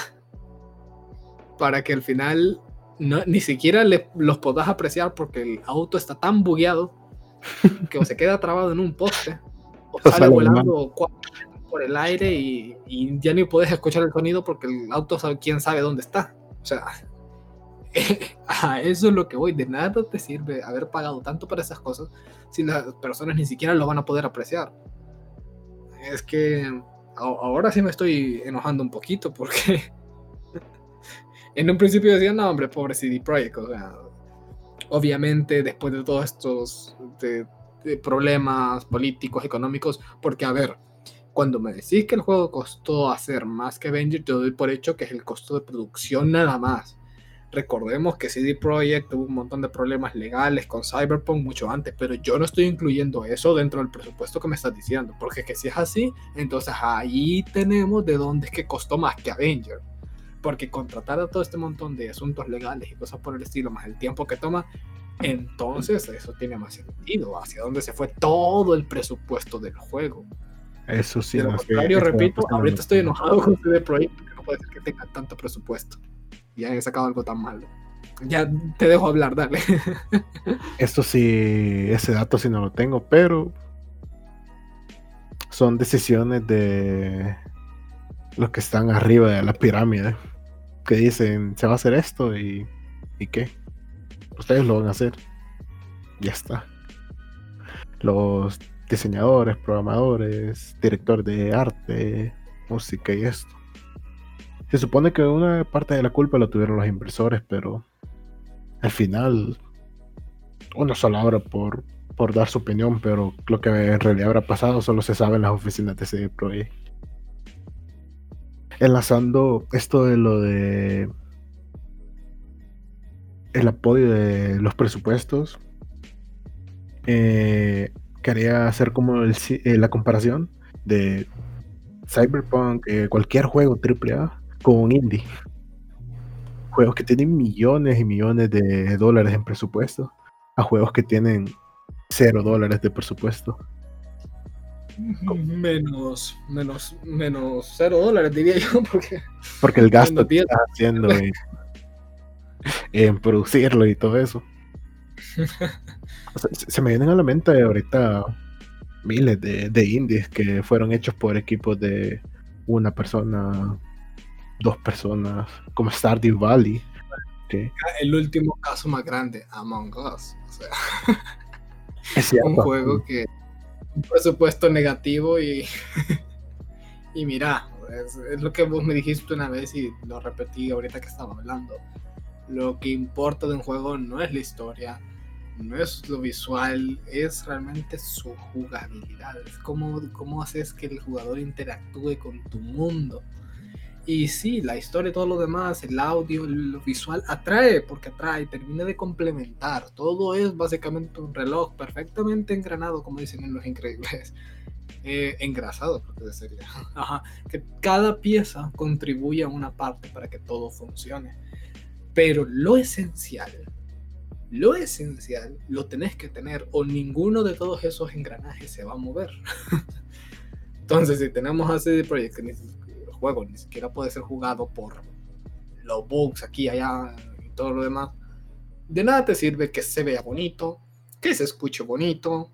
para que al final no- ni siquiera le- los podás apreciar porque el auto está tan bugueado que o se queda trabado en un poste o O sale volando por el aire y, y ya ni puedes escuchar el sonido porque el auto sabe quién sabe dónde está. O sea, *laughs* a eso es lo que voy. De nada te sirve haber pagado tanto para esas cosas si las personas ni siquiera lo van a poder apreciar. Es que ahora sí me estoy enojando un poquito porque *laughs* en un principio decían, no, hombre, pobre CD Projekt. Obviamente después de todos estos problemas políticos, económicos, porque a ver, cuando me decís que el juego costó hacer más que Avenger, yo doy por hecho que es el costo de producción nada más. Recordemos que CD Projekt tuvo un montón de problemas legales con Cyberpunk mucho antes, pero yo no estoy incluyendo eso dentro del presupuesto que me estás diciendo, porque que si es así, entonces ahí tenemos de dónde es que costó más que Avenger. Porque contratar a todo este montón de asuntos legales y cosas por el estilo, más el tiempo que toma, entonces eso tiene más sentido. Hacia dónde se fue todo el presupuesto del juego. Eso sí. de lo contrario, repito, ahorita estoy enojado con CD Projekt porque no puede ser que tenga tanto presupuesto y hayan sacado algo tan malo. Ya te dejo hablar, dale. *laughs* Esto sí, ese dato sí no lo tengo, pero son decisiones de los que están arriba de la pirámide, que dicen, se va a hacer esto y, ¿y qué? Ustedes lo van a hacer. Ya está. Los diseñadores, programadores, director de arte, música y esto. Se supone que una parte de la culpa lo tuvieron los inversores, pero al final uno solo habla por, por dar su opinión, pero lo que en realidad habrá pasado solo se sabe en las oficinas de CD Projekt. Enlazando esto de lo de el apoyo de los presupuestos, eh, quería hacer como eh, la comparación de Cyberpunk, eh, cualquier juego AAA con un indie. Juegos que tienen millones y millones de dólares en presupuesto a juegos que tienen cero dólares de presupuesto. Menos, menos, menos cero dólares, diría yo, *laughs* porque Porque el gasto que estás haciendo en, en producirlo y todo eso. *laughs* O sea, se se me vienen a la mente ahorita miles de, de indies que fueron hechos por equipos de una persona dos personas, como Stardew Valley. El último caso más grande, Among Us. O sea, *laughs* es cierto, un juego que un presupuesto negativo y *laughs* y mira, es, es lo que vos me dijiste una vez y lo repetí ahorita que estaba hablando. Lo que importa de un juego no es la historia, no es lo visual, es realmente su jugabilidad. Es cómo, cómo haces que el jugador interactúe con tu mundo. Y sí, la historia y todo lo demás, el audio, lo visual, atrae, porque atrae, termina de complementar. Todo es básicamente un reloj perfectamente engranado, como dicen en Los Increíbles. *laughs* Eh, engrasado, creo que sería. *laughs* Ajá. Que cada pieza contribuye a una parte para que todo funcione. Pero lo esencial, lo esencial lo tenés que tener o ninguno de todos esos engranajes se va a mover. *laughs* Entonces, si tenemos así Projekt juego ni siquiera puede ser jugado por los bugs aquí, allá y todo lo demás, de nada te sirve que se vea bonito, que se escuche bonito,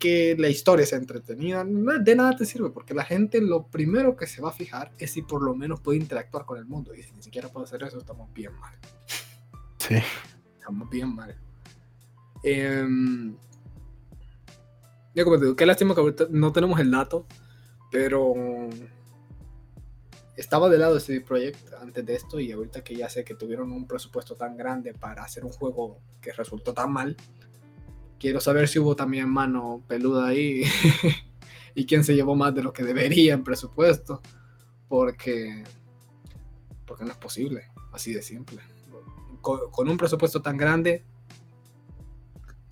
que la historia sea entretenida. De nada te sirve porque la gente lo primero que se va a fijar es si por lo menos puede interactuar con el mundo. Y si ni siquiera puede hacer eso, estamos bien mal sí. estamos bien mal. Em, ya como te digo, qué lástima que ahorita no tenemos el dato, pero estaba de lado de CD Projekt antes de esto y ahorita que ya sé que tuvieron un presupuesto tan grande para hacer un juego que resultó tan mal, quiero saber si hubo también mano peluda ahí *laughs* y quién se llevó más de lo que debería en presupuesto, porque, porque no es posible, así de simple. Con, con un presupuesto tan grande,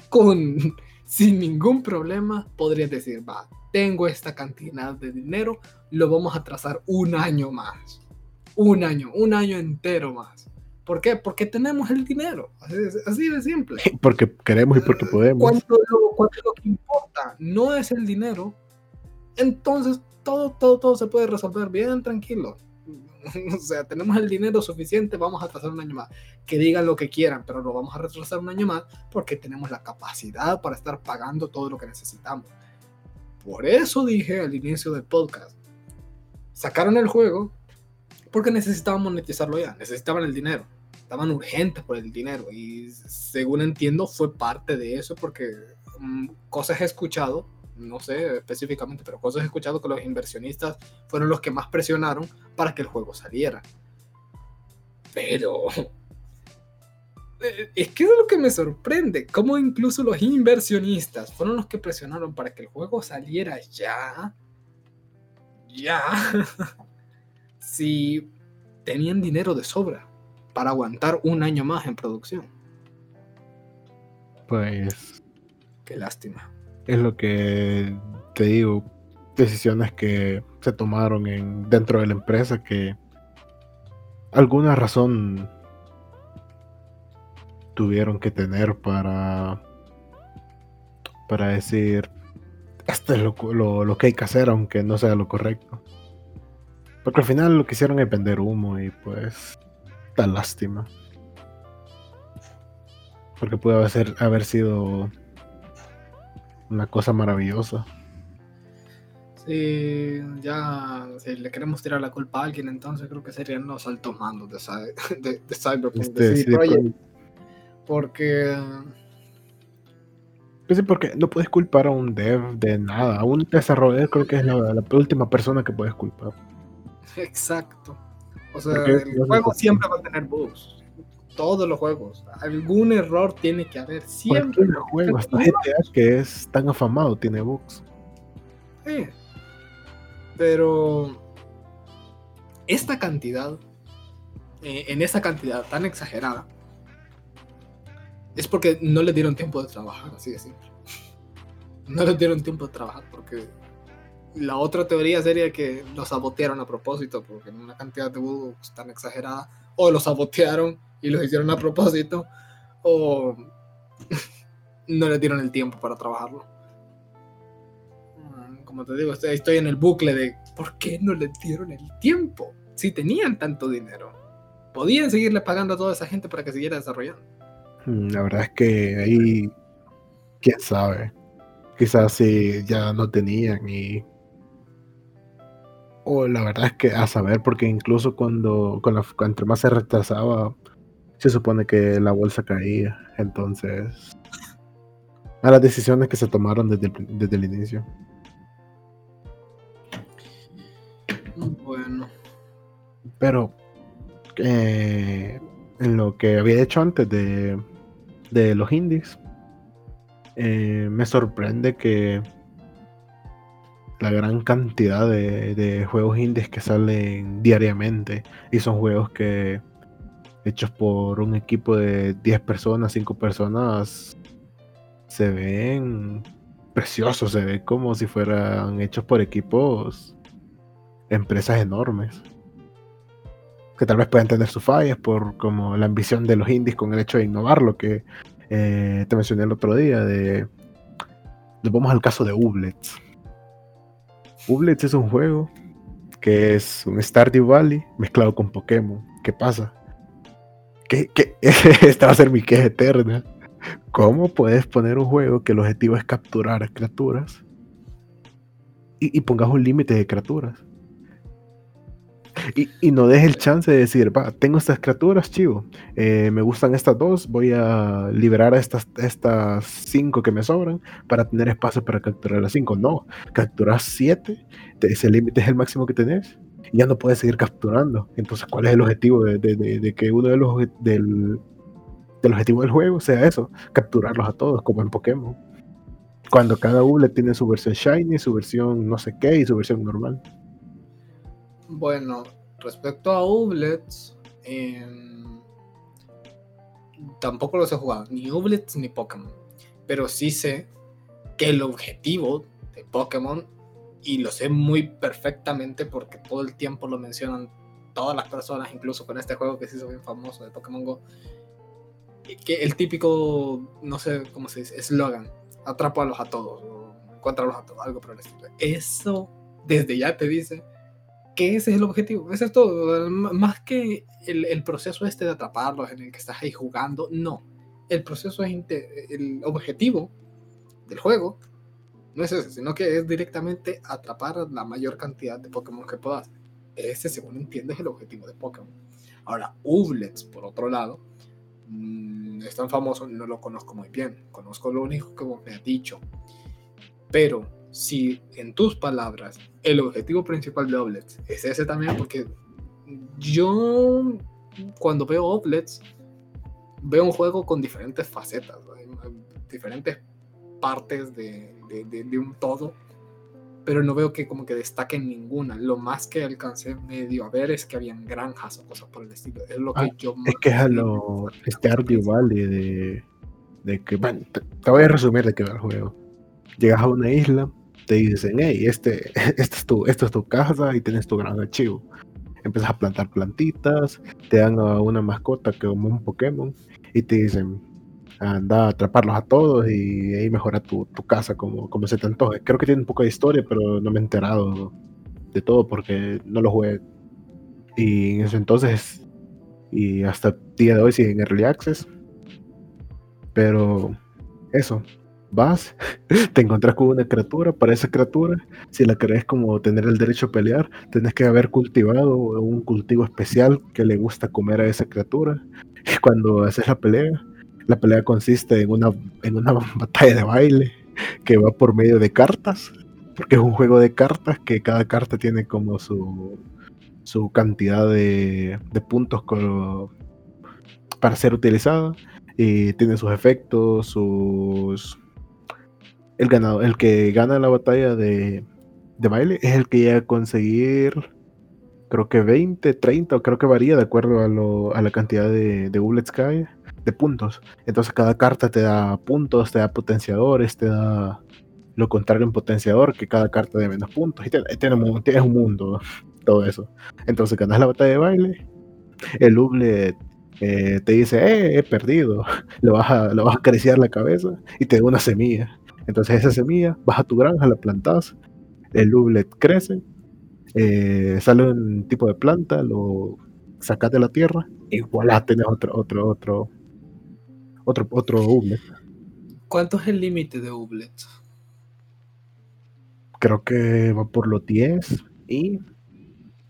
con *laughs* sin ningún problema, podrías decir, va, tengo esta cantidad de dinero, lo vamos a trazar un año más. Un año, un año entero más. ¿Por qué? Porque tenemos el dinero. Así de, simple. *laughs* Porque queremos y porque podemos. Cuando lo, cuando lo que importa no es el dinero, entonces todo, todo, todo se puede resolver bien tranquilo. *laughs* O sea, tenemos el dinero suficiente, vamos a atrasar un año más. Que digan lo que quieran, pero lo vamos a retrasar un año más porque tenemos la capacidad para estar pagando todo lo que necesitamos. Por eso dije al inicio del podcast, sacaron el juego porque necesitaban monetizarlo ya, necesitaban el dinero, estaban urgentes por el dinero y según entiendo fue parte de eso porque mm, cosas he escuchado, no sé específicamente, pero cosas he escuchado que los inversionistas fueron los que más presionaron para que el juego saliera. Pero *laughs* es que es lo que me sorprende, cómo incluso los inversionistas fueron los que presionaron para que el juego saliera ya. Ya. *laughs* si tenían dinero de sobra para aguantar un año más en producción. Pues Qué lástima. es lo que te digo, decisiones que se tomaron en, dentro de la empresa que alguna razón tuvieron que tener para para decir esto es lo, lo- lo que hay que hacer aunque no sea lo correcto. Porque al final lo que hicieron es vender humo y pues da lástima. Porque puede haber, haber sido una cosa maravillosa. Si ya si le queremos tirar la culpa a alguien, entonces creo que serían los altos mandos de, *laughs* de, de Cyberpunk, Este, de CD CD Projekt, Projekt. porque Pues sí, porque no puedes culpar a un dev de nada. A un desarrollador creo que es la, la última persona que puedes culpar. Exacto. O sea, Porque el juego siempre va a tener bugs. Todos los juegos. Algún error tiene que haber. Siempre. Cualquier juego, hasta GTA que es tan afamado tiene bugs. Sí. Pero esta cantidad, eh, en esa cantidad tan exagerada, es porque no le dieron tiempo de trabajar, así de simple. No le dieron tiempo de trabajar porque la otra teoría sería que lo sabotearon a propósito, porque en una cantidad de bugs tan exagerada, o lo sabotearon y lo hicieron a propósito, o *laughs* no le dieron el tiempo para trabajarlo. Mm, Como te digo, estoy, en el bucle de ¿por qué no le dieron el tiempo? Si tenían tanto dinero, podían seguirle pagando a toda esa gente para que siguiera desarrollando. Mm, La verdad es que ahí, quién sabe. Quizás si ya no tenían y O la verdad es que a saber, porque incluso cuando, con la, entre más se retrasaba, se supone que la bolsa caía. Entonces, a las decisiones que se tomaron desde el, desde el inicio. Bueno. Pero eh, en lo que había hecho antes de, de los indies, eh, me sorprende que la gran cantidad de, juegos indies que salen diariamente y son juegos que hechos por un equipo de 10 personas, 5 personas, se ven preciosos, se ven como si fueran hechos por equipos, empresas enormes. Que tal vez puedan tener sus fallas por como la ambición de los indies con el hecho de innovar, lo que eh, te mencioné el otro día. De, vamos al caso de Ublets Ublets es un juego que es un Stardew Valley mezclado con Pokémon. ¿Qué pasa? ¿Qué, *laughs* Esta va a ser mi queja eterna. ¿Cómo puedes poner un juego que el objetivo es capturar criaturas y pongas un límite de criaturas? Y, no dejes el chance de decir, va, tengo estas criaturas, chivo, eh, me gustan estas dos, voy a liberar a estas, estas cinco que me sobran para tener espacio para capturar las cinco. No, capturas siete, ese límite es el máximo que tenés, y ya no puedes seguir capturando. Entonces, ¿cuál es el objetivo de, que uno de los del, del objetivo del juego sea eso? Capturarlos a todos, como en Pokémon. Cuando cada uno tiene su versión shiny, su versión no sé qué y su versión normal. Bueno, respecto a Ublets, em, tampoco los he jugado, ni Ublets ni Pokémon. Pero sí sé que el objetivo de Pokémon, y lo sé muy perfectamente porque todo el tiempo lo mencionan todas las personas, incluso con este juego que se hizo bien famoso de Pokémon Go, que el típico, no sé cómo se dice, eslogan, atrápalos a todos, o encuéntralos a todos, algo por el estilo. Eso desde ya te dice que ese es el objetivo. Eso es todo. Más que el, proceso este de atraparlos en el que estás ahí jugando, no. El proceso es el objetivo del juego. No es ese, sino que es directamente atrapar la mayor cantidad de Pokémon que puedas. Ese, según entiendes, es el objetivo de Pokémon. Ahora, Ublets, por otro lado, mm, es tan famoso, no lo conozco muy bien. Conozco lo único que me has dicho. Pero si en tus palabras el objetivo principal de Oblets es ese también, porque yo cuando veo Oblets veo un juego con diferentes facetas, diferentes partes de, un todo, pero no veo que como que destaquen ninguna. Lo más que alcancé medio a ver es que habían granjas o cosas por el estilo. Es lo que ah, yo Es que es a lo Stardew Valley de, de que, te, te, voy a resumir de qué va el juego. Llegas a una isla, te dicen, hey, este, *laughs* este es tu, esto es tu casa y tienes tu gran archivo. Empiezas a plantar plantitas, te dan una mascota que como un Pokémon y te dicen, anda a atraparlos a todos y ahí mejora tu, tu, casa como, como se te antoje. Creo que tiene un poco de historia, pero no me he enterado de todo porque no lo jugué. Y en ese entonces, y hasta el día de hoy sigue en Early Access. Pero eso, vas, *laughs* te encontrás con una criatura, para esa criatura, si la querés como tener el derecho a pelear, tenés que haber cultivado un cultivo especial que le gusta comer a esa criatura. *laughs* Y cuando haces la pelea, la pelea consiste en una, en una *laughs* batalla de baile que va por medio de cartas, porque es un juego de cartas que cada carta tiene como su, su cantidad de, de puntos para ser utilizada y tiene sus efectos, sus el el que gana la batalla de, baile es el que llega a conseguir, creo que 20, 30, o creo que varía de acuerdo a, lo, a la cantidad de, de que hay, de puntos. Entonces cada carta te da puntos, te da potenciadores, te da lo contrario en potenciador, que cada carta de menos puntos. Y tienes un mundo, todo eso. Entonces ganas la batalla de baile, el Ublet eh, te dice, eh, he perdido, *laughs* lo vas, a, lo vas a acariciar la cabeza y te da una semilla. Entonces esa semilla, vas a tu granja, la plantas, el ublet crece, eh, sale un tipo de planta, lo sacas de la tierra y voilà, tienes otro, otro, otro, otro, otro ublet. ¿Cuánto es el límite de ublets? Creo que va por los 10 y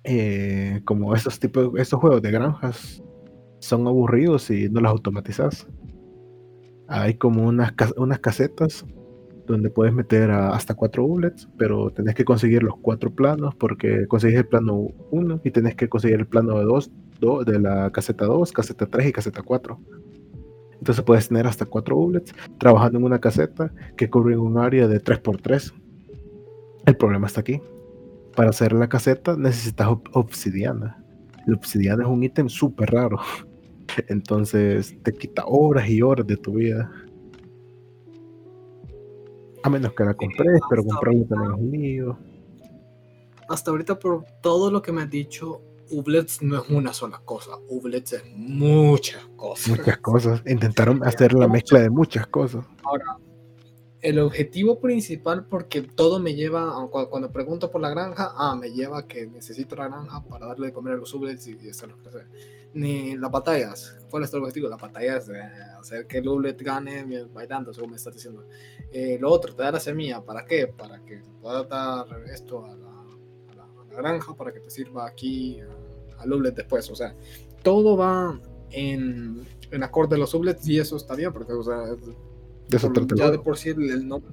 eh, como esos tipos, esos juegos de granjas son aburridos y no los automatizas. Hay como unas, unas casetas donde puedes meter hasta cuatro bullets, pero tenés que conseguir los cuatro planos porque conseguís el plano 1 y tenés que conseguir el plano de 2 de la caseta 2, caseta 3 y caseta 4. Entonces puedes tener hasta cuatro bullets trabajando en una caseta que cubre un área de 3x3. El problema está aquí. Para hacer la caseta necesitas obsidiana. La obsidiana es un ítem súper raro. *laughs* Entonces te quita horas y horas de tu vida. A menos que la compres, pero comprarla también es un lío. Hasta ahorita, por todo lo que me has dicho, Ublets no es una sola cosa. Ublets es muchas cosas. Muchas cosas. Intentaron hacer la mezcla de muchas cosas. Ahora, el objetivo principal, porque todo me lleva, cuando, pregunto por la granja, ah, me lleva que necesito la granja para darle de comer a los Ublets y, hacerlos crecer. Ni las batallas. ¿Cuál es el objetivo? La batalla es hacer que el Ublet gane bailando, según me estás diciendo. Eh, lo otro, te da la semilla. ¿Para qué? Para que pueda dar esto a la, granja, para que te sirva aquí al Ublet después. O sea, todo va en, en acorde a los Ublets y eso está bien, porque, o sea, ya de por sí el nombre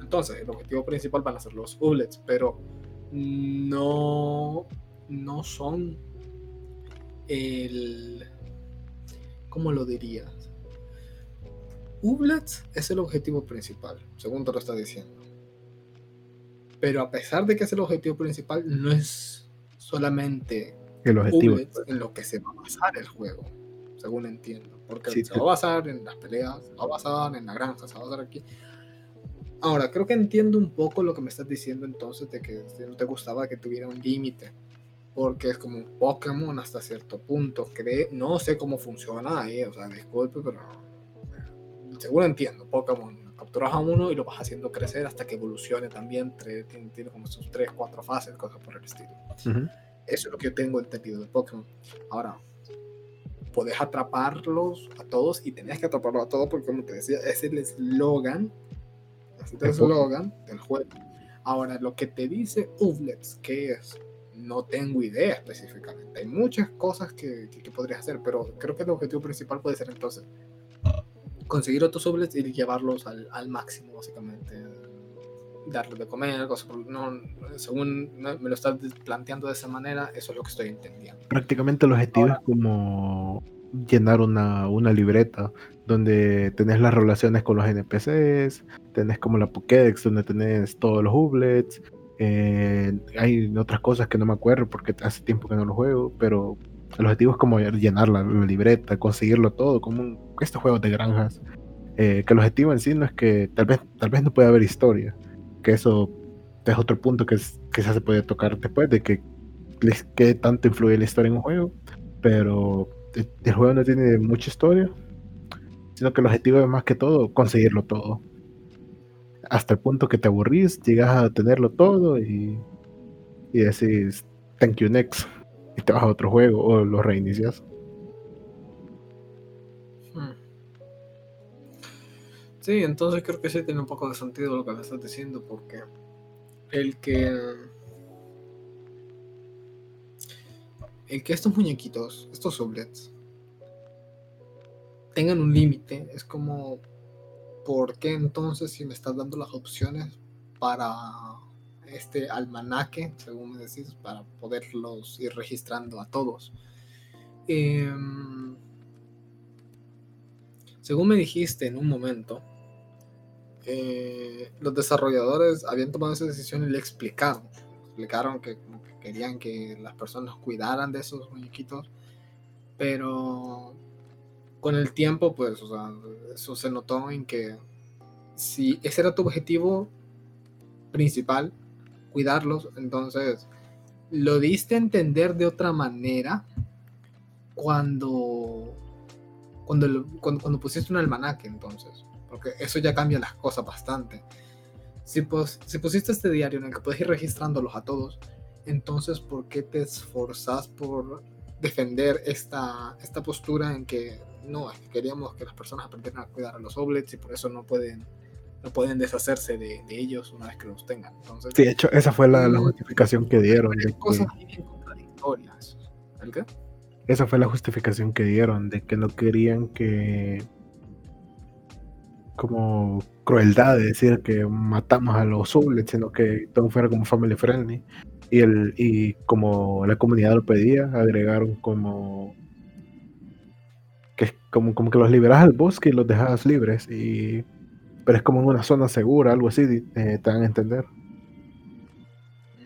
entonces el objetivo principal van a ser los Ublets, pero no, no son el... ¿Cómo lo dirías? Ublets es el objetivo principal, según te lo está diciendo. Pero a pesar de que es el objetivo principal, no es solamente el objetivo en lo que se va a basar el juego, según entiendo. Porque se va a basar en las peleas, se va a basar en la granja, se va a basar aquí. Ahora, creo que entiendo un poco lo que me estás diciendo entonces de que no te gustaba que tuviera un límite porque es como un Pokémon hasta cierto punto. no sé cómo funciona ahí, o sea, disculpe, pero seguro entiendo. Pokémon, capturas a uno y lo vas haciendo crecer hasta que evolucione también. Tiene, como sus 3, 4 fases, cosas por el estilo. Eso es lo que yo tengo entendido de Pokémon. Ahora, podés atraparlos a todos y tenés que atraparlos a todos porque, como te decía, es el eslogan. Es el eslogan del juego. Ahora, lo que te dice Uvlets, que es no tengo idea específicamente. Hay muchas cosas que, que, podrías hacer, pero creo que el objetivo principal puede ser entonces conseguir otros subles y llevarlos al, al máximo, básicamente. Darles de comer, cosas no, según me lo estás planteando de esa manera, eso es lo que estoy entendiendo. Prácticamente el objetivo es como llenar una, una, libreta donde tenés las relaciones con los NPCs, tenés como la Pokédex donde tenés todos los Ublets, eh, hay otras cosas que no me acuerdo porque hace tiempo que no lo juego, pero el objetivo es como llenar la, libreta, conseguirlo todo, como un, estos juegos de granjas. Eh, que el objetivo en sí no es que tal vez, tal vez no pueda haber historia, que eso es otro punto que, que se puede tocar después de que qué tanto influye la historia en un juego, pero el juego no tiene mucha historia, sino que el objetivo es más que todo conseguirlo todo hasta el punto que te aburrís, llegas a tenerlo todo y, y decís thank you next y te vas a otro juego o lo reinicias. Hmm. Sí, entonces creo que sí tiene un poco de sentido lo que me estás diciendo porque el que el que estos muñequitos, estos sublets tengan un límite es como ¿por qué entonces si me estás dando las opciones para este almanaque, según me decís, para poderlos ir registrando a todos? Em, según me dijiste en un momento, eh, los desarrolladores habían tomado esa decisión y le explicaron. Explicaron que, que querían que las personas cuidaran de esos muñequitos, pero con el tiempo, pues, eso se notó en que si ese era tu objetivo principal, cuidarlos, entonces lo diste a entender de otra manera cuando, cuando, cuando, pusiste un almanaque, entonces, porque eso ya cambia las cosas bastante. Si, si pusiste este diario en el que puedes ir registrándolos a todos, entonces, ¿por qué te esforzas por defender esta, esta postura en que no, es que queríamos que las personas aprendieran a cuidar a los oblets y por eso no pueden, no pueden deshacerse de, ellos una vez que los tengan. Entonces, sí, de hecho, esa fue la, la mm, justificación que dieron. De cosas historias. ¿El qué? Esa fue la justificación que dieron, de que no querían que como crueldad de decir que matamos a los sublets, sino que todo fuera como family friendly. Y, el, y como la comunidad lo pedía, agregaron como que como, como que los liberas al bosque y los dejas libres. Y, pero es como en una zona segura, algo así, eh, te dan a entender.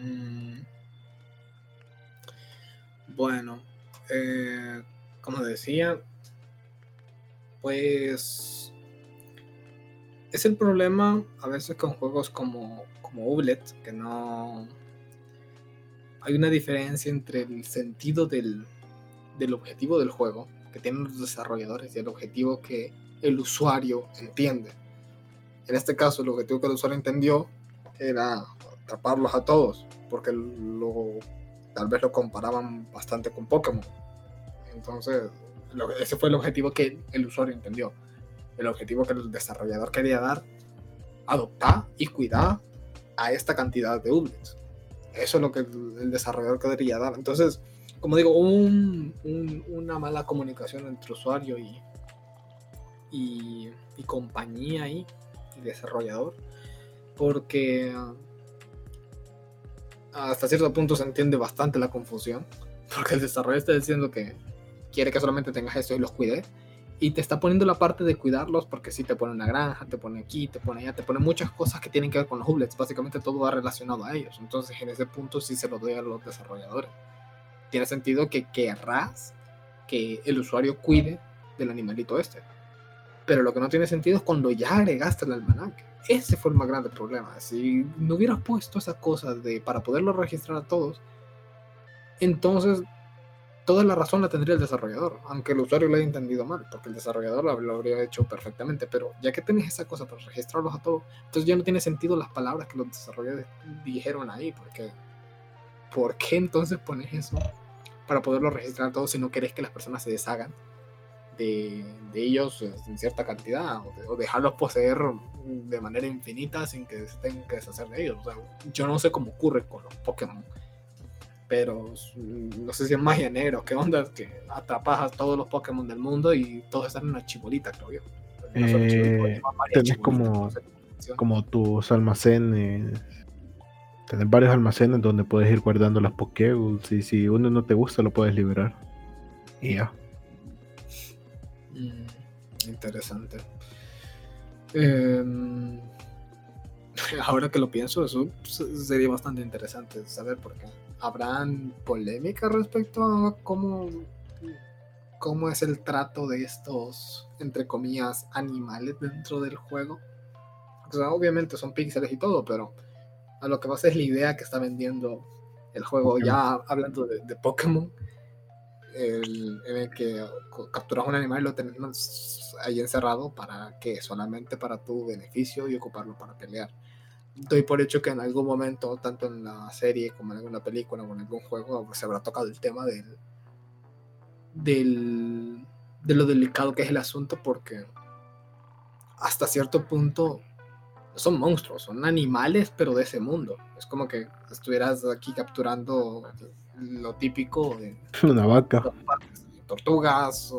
Mm. Bueno, eh, como decía, pues es el problema a veces con juegos como, como Ublet, que no hay una diferencia entre el sentido del, del objetivo del juego que tienen los desarrolladores y el objetivo que el usuario entiende. En este caso, el objetivo que el usuario entendió era atraparlos a todos, porque lo, tal vez lo comparaban bastante con Pokémon. Entonces, ese fue el objetivo que el usuario entendió. El objetivo que el desarrollador quería dar, adoptar y cuidar a esta cantidad de Ublets. Eso es lo que el desarrollador quería dar. Entonces, como digo, un, una mala comunicación entre usuario y, y, compañía y desarrollador, porque hasta cierto punto se entiende bastante la confusión, *laughs* porque el desarrollador está diciendo que quiere que solamente tengas esto y los cuide, y te está poniendo la parte de cuidarlos porque si te pone una granja, te pone aquí, te pone allá, te pone muchas cosas que tienen que ver con los hublets, básicamente todo va relacionado a ellos, entonces en ese punto sí se lo doy a los desarrolladores tiene sentido que querrás que el usuario cuide del animalito este. Pero lo que no tiene sentido es cuando ya agregaste el almanaque. Ese fue el más grande problema. Si no hubieras puesto esas cosas de, para poderlo registrar a todos, entonces toda la razón la tendría el desarrollador, aunque el usuario lo haya entendido mal, porque el desarrollador lo, habría hecho perfectamente, pero ya que tenés esa cosa para registrarlos a todos, entonces ya no tiene sentido las palabras que los desarrolladores dijeron ahí, porque ¿por qué entonces pones eso para poderlo registrar todo si no querés que las personas se deshagan de, ellos en cierta cantidad o, dejarlos poseer de manera infinita sin que se tengan que deshacer de ellos. yo no sé cómo ocurre con los Pokémon, pero no sé si es magia negra qué onda, que atrapas a todos los Pokémon del mundo y todos están en una chibolita, creo yo. Eh, tenés como, como tus almacenes Tener varios almacenes donde puedes ir guardando las Pokéballs y si uno no te gusta lo puedes liberar. Y ya. Mm, interesante. Em, *laughs* ahora que lo pienso, eso sería bastante interesante saber porque habrán polémica respecto a cómo, cómo es el trato de estos, entre comillas, animales dentro del juego. O sea, obviamente son píxeles y todo, pero a lo que pasa es la idea que está vendiendo el juego, ya hablando de, Pokémon, en el que capturas un animal y lo tenés ahí encerrado para que solamente para tu beneficio y ocuparlo para pelear. Doy por hecho que en algún momento, tanto en la serie como en alguna película o en algún juego, se habrá tocado el tema del, del, de lo delicado que es el asunto, porque hasta cierto punto son monstruos, son animales, pero de ese mundo. Es como que estuvieras aquí capturando lo típico de *laughs* una vaca, tortugas,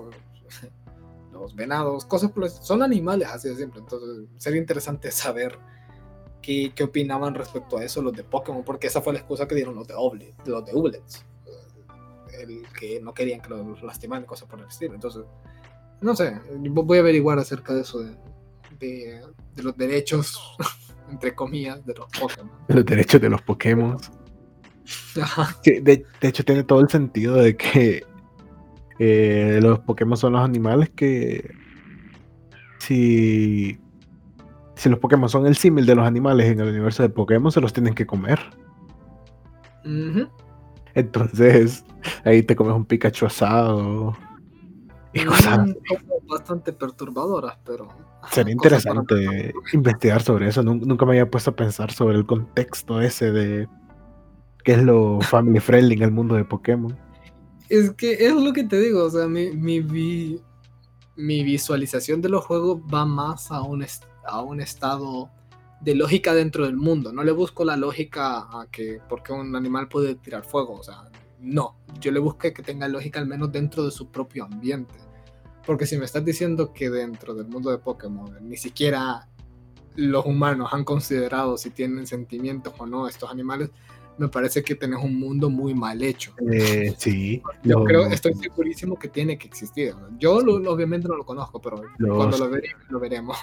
*laughs* los venados, cosas Son animales así de siempre. Entonces sería interesante saber qué, qué, opinaban respecto a eso los de Pokémon, porque esa fue la excusa que dieron los de Oblet, los de Ublets. El que no querían que los lastimaran, cosas por el estilo. Entonces, no sé, voy a averiguar acerca de eso de, de, los derechos, *laughs* entre comillas, de los Pokémon. *laughs* Los derechos de los Pokémon. de, hecho, tiene todo el sentido de que eh, los Pokémon son los animales que. Si. Si los Pokémon son el símil de los animales en el universo de Pokémon, se los tienen que comer. Entonces, *laughs* ahí te comes un Pikachu asado. Y mm, cosas bastante perturbadoras, pero Sería interesante investigar sobre eso. Nunca me había puesto a pensar sobre el contexto ese de qué es lo *laughs* family friendly en el mundo de Pokémon. Es que es lo que te digo, o sea, mi, mi, mi visualización de los juegos va más a un, a un estado de lógica dentro del mundo. No le busco la lógica a que porque un animal puede tirar fuego. O sea, No, yo le busqué que tenga lógica al menos dentro de su propio ambiente. Porque si me estás diciendo que dentro del mundo de Pokémon ni siquiera los humanos han considerado si tienen sentimientos o no estos animales, me parece que tenés un mundo muy mal hecho. Eh, sí. Yo creo, estoy segurísimo que tiene que existir. Yo lo- obviamente no lo conozco, pero Los- cuando lo, vere- lo veremos.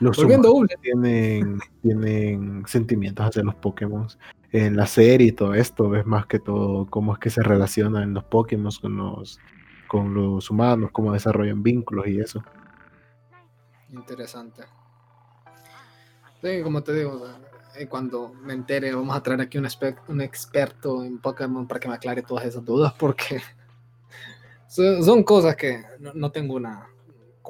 los Volviendo a tienen, tienen sentimientos hacia los Pokémon. En la serie y todo esto, ves más que todo cómo es que se relacionan los Pokémon con los, con los humanos, cómo desarrollan vínculos y eso. Interesante. Sí, como te digo, cuando me entere, vamos a traer aquí un, un experto en Pokémon para que me aclare todas esas dudas, porque *laughs* son, son cosas que no, no tengo una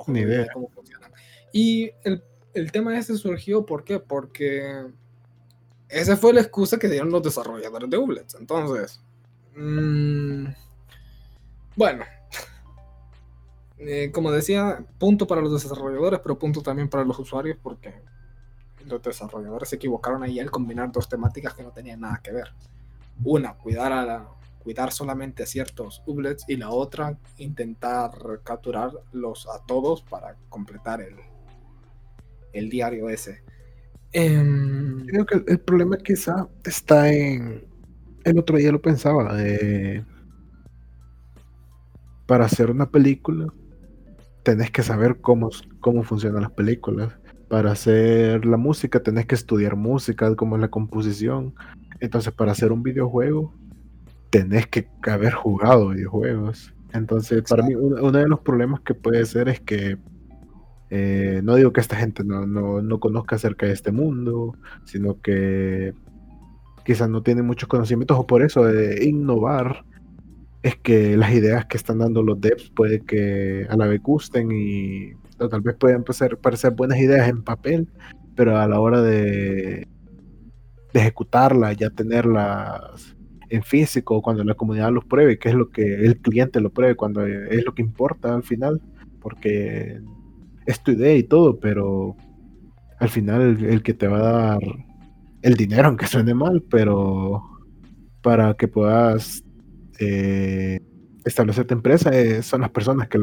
Ni idea. de cómo funcionan. Y el, el tema ese surgió, ¿por qué? Porque esa fue la excusa que dieron los desarrolladores de Ublets. Entonces, mm, bueno, *laughs* eh, como decía, punto para los desarrolladores, pero punto también para los usuarios, porque los desarrolladores se equivocaron ahí al combinar dos temáticas que no tenían nada que ver. Una, cuidar a la, cuidar solamente a ciertos ublets y la otra, intentar capturarlos a todos para completar el, el diario ese. Em, Creo que el, el problema quizá está en. El otro día lo pensaba. de- para hacer una película, tenés que saber cómo, cómo funcionan las películas. Para hacer la música, tenés que estudiar música, cómo es la composición. Entonces, para hacer un videojuego, tenés que haber jugado videojuegos. Entonces, para mí, uno, uno de los problemas que puede ser es que eh, no digo que esta gente no, no, no conozca acerca de este mundo, sino que quizás no tiene muchos conocimientos o por eso de innovar es que las ideas que están dando los devs puede que a la vez gusten y tal vez pueden parecer, buenas ideas en papel, pero a la hora de, de ejecutarlas, ya tenerlas en físico, cuando la comunidad los pruebe, que es lo que el cliente lo pruebe, cuando es lo que importa al final, porque es tu idea y todo, pero al final el, que te va a dar el dinero, aunque suene mal, pero para que puedas eh, establecer tu empresa eh, son las personas que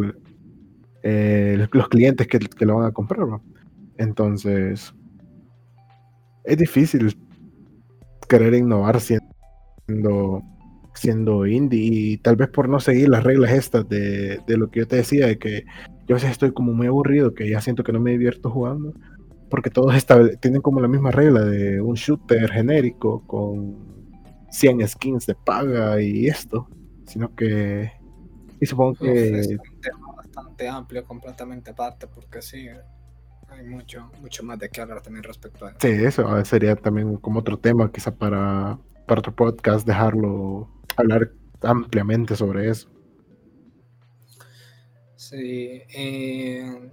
eh, los clientes que, que, lo van a comprar. ¿no? Entonces, es difícil querer innovar siendo siendo indie y tal vez por no seguir las reglas estas de, de lo que yo te decía, de que yo a veces estoy como muy aburrido, que ya siento que no me divierto jugando, porque todos tienen como la misma regla de un shooter genérico con 100 skins de paga y esto, sino que... Y supongo que... bastante amplio, completamente aparte, porque sí, hay mucho, mucho más de qué hablar también respecto a eso. Sí, eso sería también como otro tema, quizá para, para otro podcast, dejarlo, hablar ampliamente sobre eso. Sí, eh,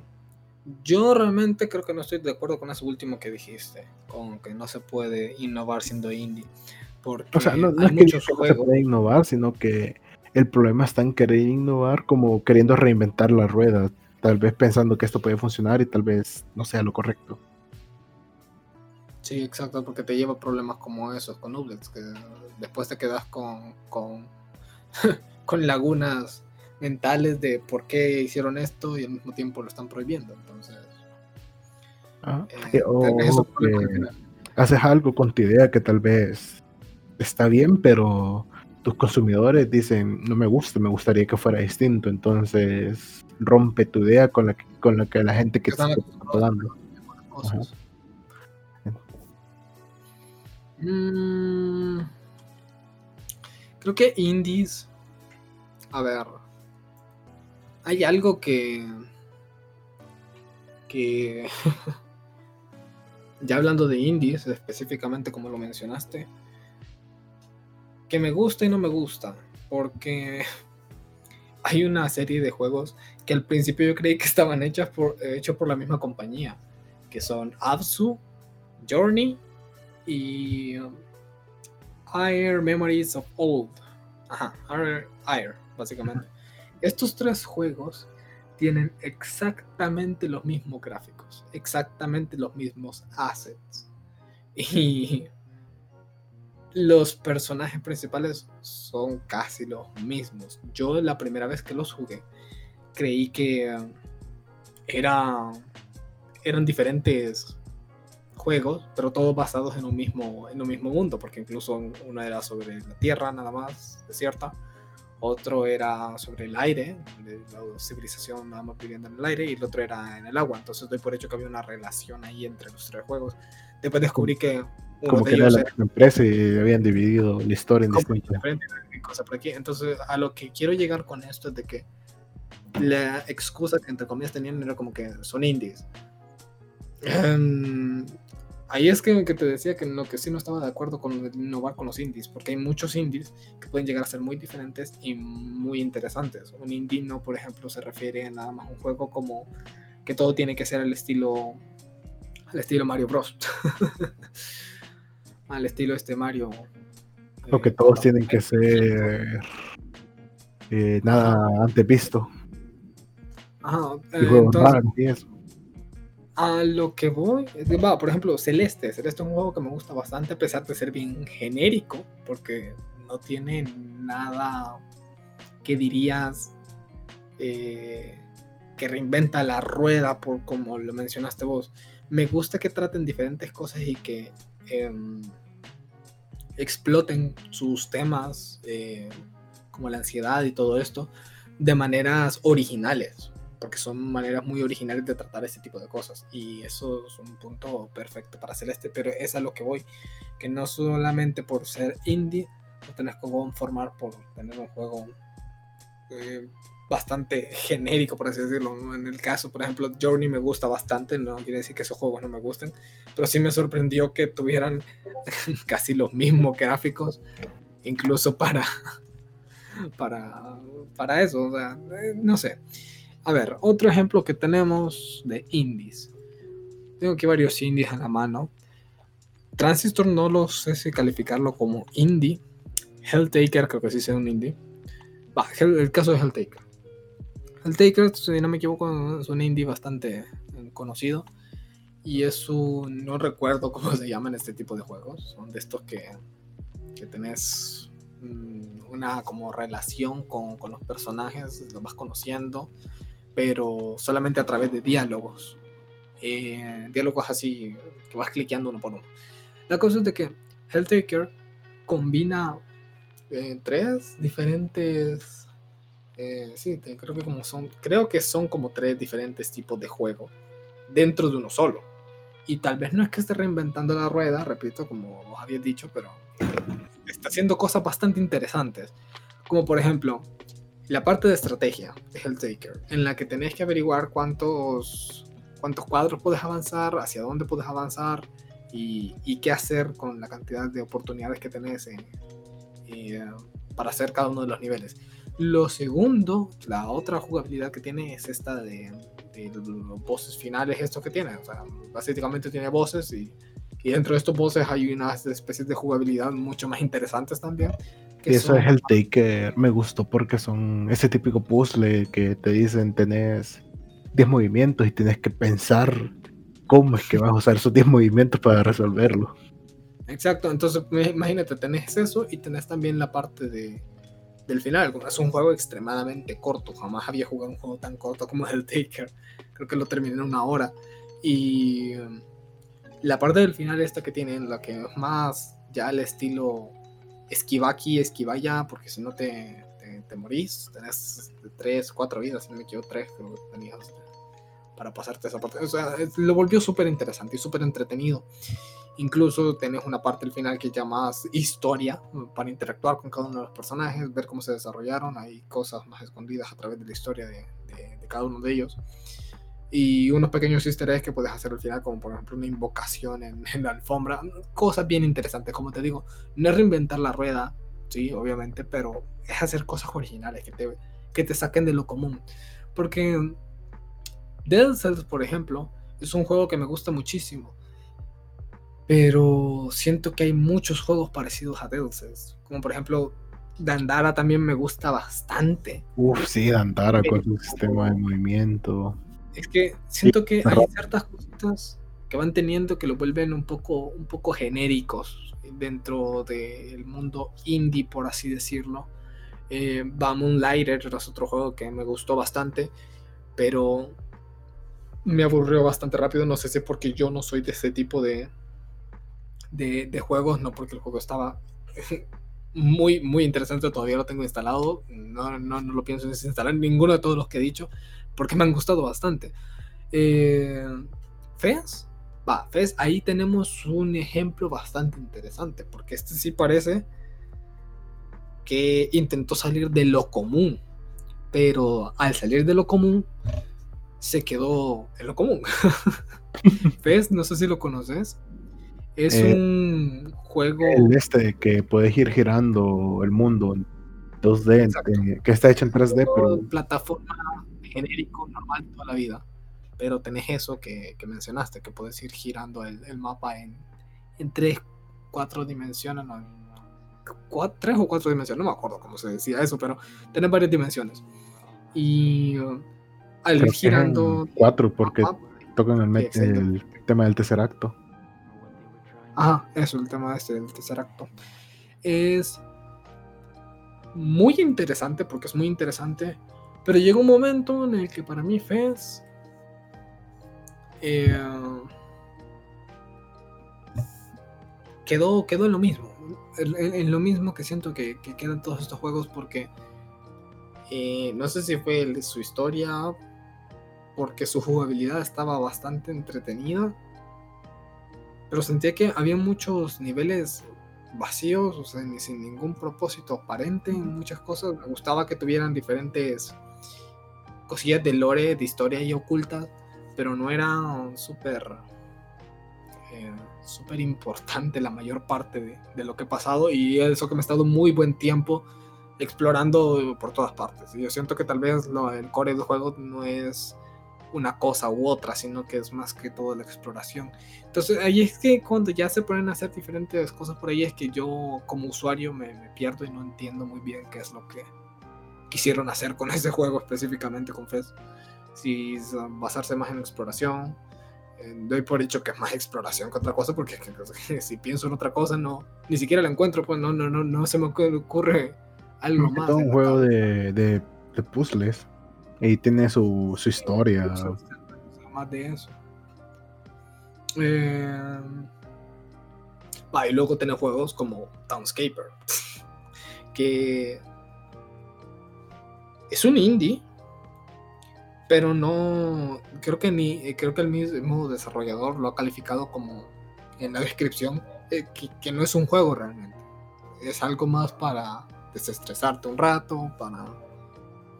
yo realmente creo que no estoy de acuerdo con eso último que dijiste, con que no se puede innovar siendo indie. Porque o sea, no, no hay es que muchos no se puede innovar, sino que el problema está en querer innovar como queriendo reinventar la rueda, tal vez pensando que esto puede funcionar y tal vez no sea lo correcto. Sí, exacto, porque te lleva problemas como esos con Ublets, que después te quedas con, con, *laughs* con lagunas mentales de por qué hicieron esto y al mismo tiempo lo están prohibiendo. Entonces, Ah, eh, haces algo con tu idea que tal vez está bien, pero tus consumidores dicen, no me gusta, me gustaría que fuera distinto, entonces rompe tu idea con la que, con la, que la gente que está cosas. Mm, creo que indies. A ver. Hay algo que. que. *laughs* ya hablando de indies, específicamente como lo mencionaste. Que me gusta y no me gusta. Porque. *laughs* Hay una serie de juegos que al principio yo creí que estaban hechas por, hechos por la misma compañía. Que son Absu, Journey y um, Air Memories of Old. Ajá, Air, Air, básicamente. Estos tres juegos tienen exactamente los mismos gráficos, exactamente los mismos assets. *laughs* Y los personajes principales son casi los mismos. Yo la primera vez que los jugué creí que eh, era, eran diferentes juegos, pero todos basados en un mismo, en un mismo mundo, porque incluso uno era sobre la Tierra nada más, desierta, otro era sobre el aire, la civilización nada más viviendo en el aire, y el otro era en el agua. Entonces doy por hecho que había una relación ahí entre los tres juegos. Después descubrí que Como que era la misma empresa y habían dividido la historia en distintas. diferente y cosas por aquí. Entonces, a lo que quiero llegar con esto es de que la excusa que entre comillas tenían era como que son indies. Em, ahí es que, que te decía que lo que sí no estaba de acuerdo con innovar con los indies, porque hay muchos indies que pueden llegar a ser muy diferentes y muy interesantes. Un indie no, por ejemplo, se refiere a nada más a un juego como que todo tiene que ser al estilo al estilo Mario Bros. *laughs* al estilo este Mario. Lo que eh, todos tienen que ser eh, nada antes visto. Ajá, eh, entonces, raros y eso. a lo que voy, va, por ejemplo, Celeste. Celeste es un juego que me gusta bastante, a pesar de ser bien genérico, porque no tiene nada que dirías eh, que reinventa la rueda, por como lo mencionaste vos. Me gusta que traten diferentes cosas y que em, exploten sus temas, eh, como la ansiedad y todo esto, de maneras originales porque son maneras muy originales de tratar este tipo de cosas y eso es un punto perfecto para Celeste, pero es a lo que voy, que no solamente por ser indie te tenés que conformar por tener un juego eh, bastante genérico, por así decirlo. En el caso, por ejemplo, Journey me gusta bastante, no quiere decir que esos juegos no me gusten, pero sí me sorprendió que tuvieran *laughs* casi los mismos gráficos, incluso para, *laughs* para, para eso, eh, no sé. A ver, otro ejemplo que tenemos de indies. Tengo aquí varios indies a la mano. Transistor no lo sé si calificarlo como indie. Helltaker creo que sí sea un indie. Va, Hell- el caso de Helltaker. Helltaker, si no me equivoco, es un indie bastante eh, conocido. Y es un... no recuerdo cómo se llaman este tipo de juegos. Son de estos que, que tenés mm, una como relación con, con los personajes, los vas conociendo pero solamente a través de diálogos. Eh, diálogos así que vas cliqueando uno por uno. La cosa es de que Helltaker combina eh, tres diferentes. Eh, sí, creo que como son. Creo que son como tres diferentes tipos de juego dentro de uno solo. Y tal vez no es que esté reinventando la rueda, repito, como vos habías dicho, pero está haciendo cosas bastante interesantes. Como por ejemplo, la parte de estrategia de Helltaker, en la que tenés que averiguar cuántos, cuántos cuadros puedes avanzar, hacia dónde puedes avanzar y, y qué hacer con la cantidad de oportunidades que tenés en- eh, para hacer cada uno de los niveles. Lo segundo, la otra jugabilidad que tiene es esta de, de los bosses finales, esto que tiene. O sea, básicamente tiene bosses y, y dentro de estos bosses hay unas especies de jugabilidad mucho más interesantes también. que Y eso son- es el Taker. Me gustó porque son ese típico puzzle que te dicen tenés 10 movimientos y tienes que pensar cómo es que vas a usar esos 10 movimientos para resolverlo. Exacto, entonces imagínate, tenés eso y tenés también la parte de, del final. Es un juego extremadamente corto, jamás había jugado un juego tan corto como el Taker. Creo que lo terminé en una hora. Y um, la parte del final esta que tiene, en la que es más ya el estilo esquiva aquí, esquiva allá, porque si no te, te, te morís, tenés 3, 4 vidas, si no me equivoco, 3 creo que tenías este, para pasarte esa parte. O sea, lo volvió súper interesante y súper entretenido. Incluso tenés una parte al final que llamas historia mm, para interactuar con cada uno de los personajes, ver cómo se desarrollaron. Hay cosas más escondidas a través de la historia de, cada uno de ellos. Y unos pequeños easter eggs que puedes hacer al final, como por ejemplo una invocación en, *laughs* en la alfombra. Cosas bien interesantes, como te digo. No es reinventar la rueda, sí, obviamente, pero es hacer cosas originales que te, que te saquen de lo común. Porque Dead Cells, por ejemplo, es un juego que me gusta muchísimo pero siento que hay muchos juegos parecidos a Cells, como por ejemplo Dandara también me gusta bastante. Uf, sí, Dantara con su sistema de movimiento. Es que siento que hay ciertas cositas que van teniendo que lo vuelven un poco, un poco genéricos dentro del mundo indie, por así decirlo. Eh, va Moonlighter es otro juego que me gustó bastante, pero me aburrió bastante rápido. No sé si es porque yo no soy de ese tipo de, de, juegos, no porque el juego estaba muy, muy interesante. Todavía lo tengo instalado. No, no, no lo pienso desinstalar ninguno de todos los que he dicho, porque me han gustado bastante. Eh, ¿Feas? Va, ¿ves? Ahí tenemos un ejemplo bastante interesante, porque este sí parece que intentó salir de lo común, pero al salir de lo común, se quedó en lo común. *laughs* ¿Ves? No sé si lo conoces. Es eh, un juego. El este que puedes ir girando el mundo en 2D, que está hecho en 3D, pero. Plataforma genérico, normal toda la vida pero tenés eso que, mencionaste, que puedes ir girando el, mapa en, en, tres, cuatro dimensiones, no, tres o cuatro dimensiones, no me acuerdo cómo se decía eso, pero tenés varias dimensiones. Y uh, al ir girando... Cuatro, porque tocan el, el, tema del tercer acto. Ajá, eso, el tema este del tercer acto. Es muy interesante, porque es muy interesante, pero llega un momento en el que para mí Fez eh, quedó, quedó en lo mismo. En, lo mismo que siento que, quedan todos estos juegos porque eh, no sé si fue su historia, porque su jugabilidad estaba bastante entretenida, pero sentía que había muchos niveles vacíos, o sea, sin ningún propósito aparente en muchas cosas. Me gustaba que tuvieran diferentes cosillas de lore, de historia y ocultas pero no era súper eh, súper importante la mayor parte de, lo que he pasado y eso que me he estado muy buen tiempo explorando por todas partes. Y yo siento que tal vez lo, el core del juego no es una cosa u otra, sino que es más que todo la exploración. Entonces ahí es que cuando ya se ponen a hacer diferentes cosas por ahí es que yo como usuario me, me pierdo y no entiendo muy bien qué es lo que quisieron hacer con *laughs* ese juego específicamente con Fez si basarse más en exploración. Doy por dicho que es más *laughs* exploración que otra cosa, porque *laughs* si pienso en otra cosa, no, ni siquiera la encuentro, pues no, no, no, no se me ocurre algo más. Es un juego de, de, de, puzzles y tiene su, su historia. Más de eso. Eh, y luego tiene juegos como Townscaper, *laughs* que es un indie pero no creo que ni creo que el mismo desarrollador lo ha calificado como en la *laughs* descripción eh, que, no es un juego realmente es algo más para desestresarte un rato para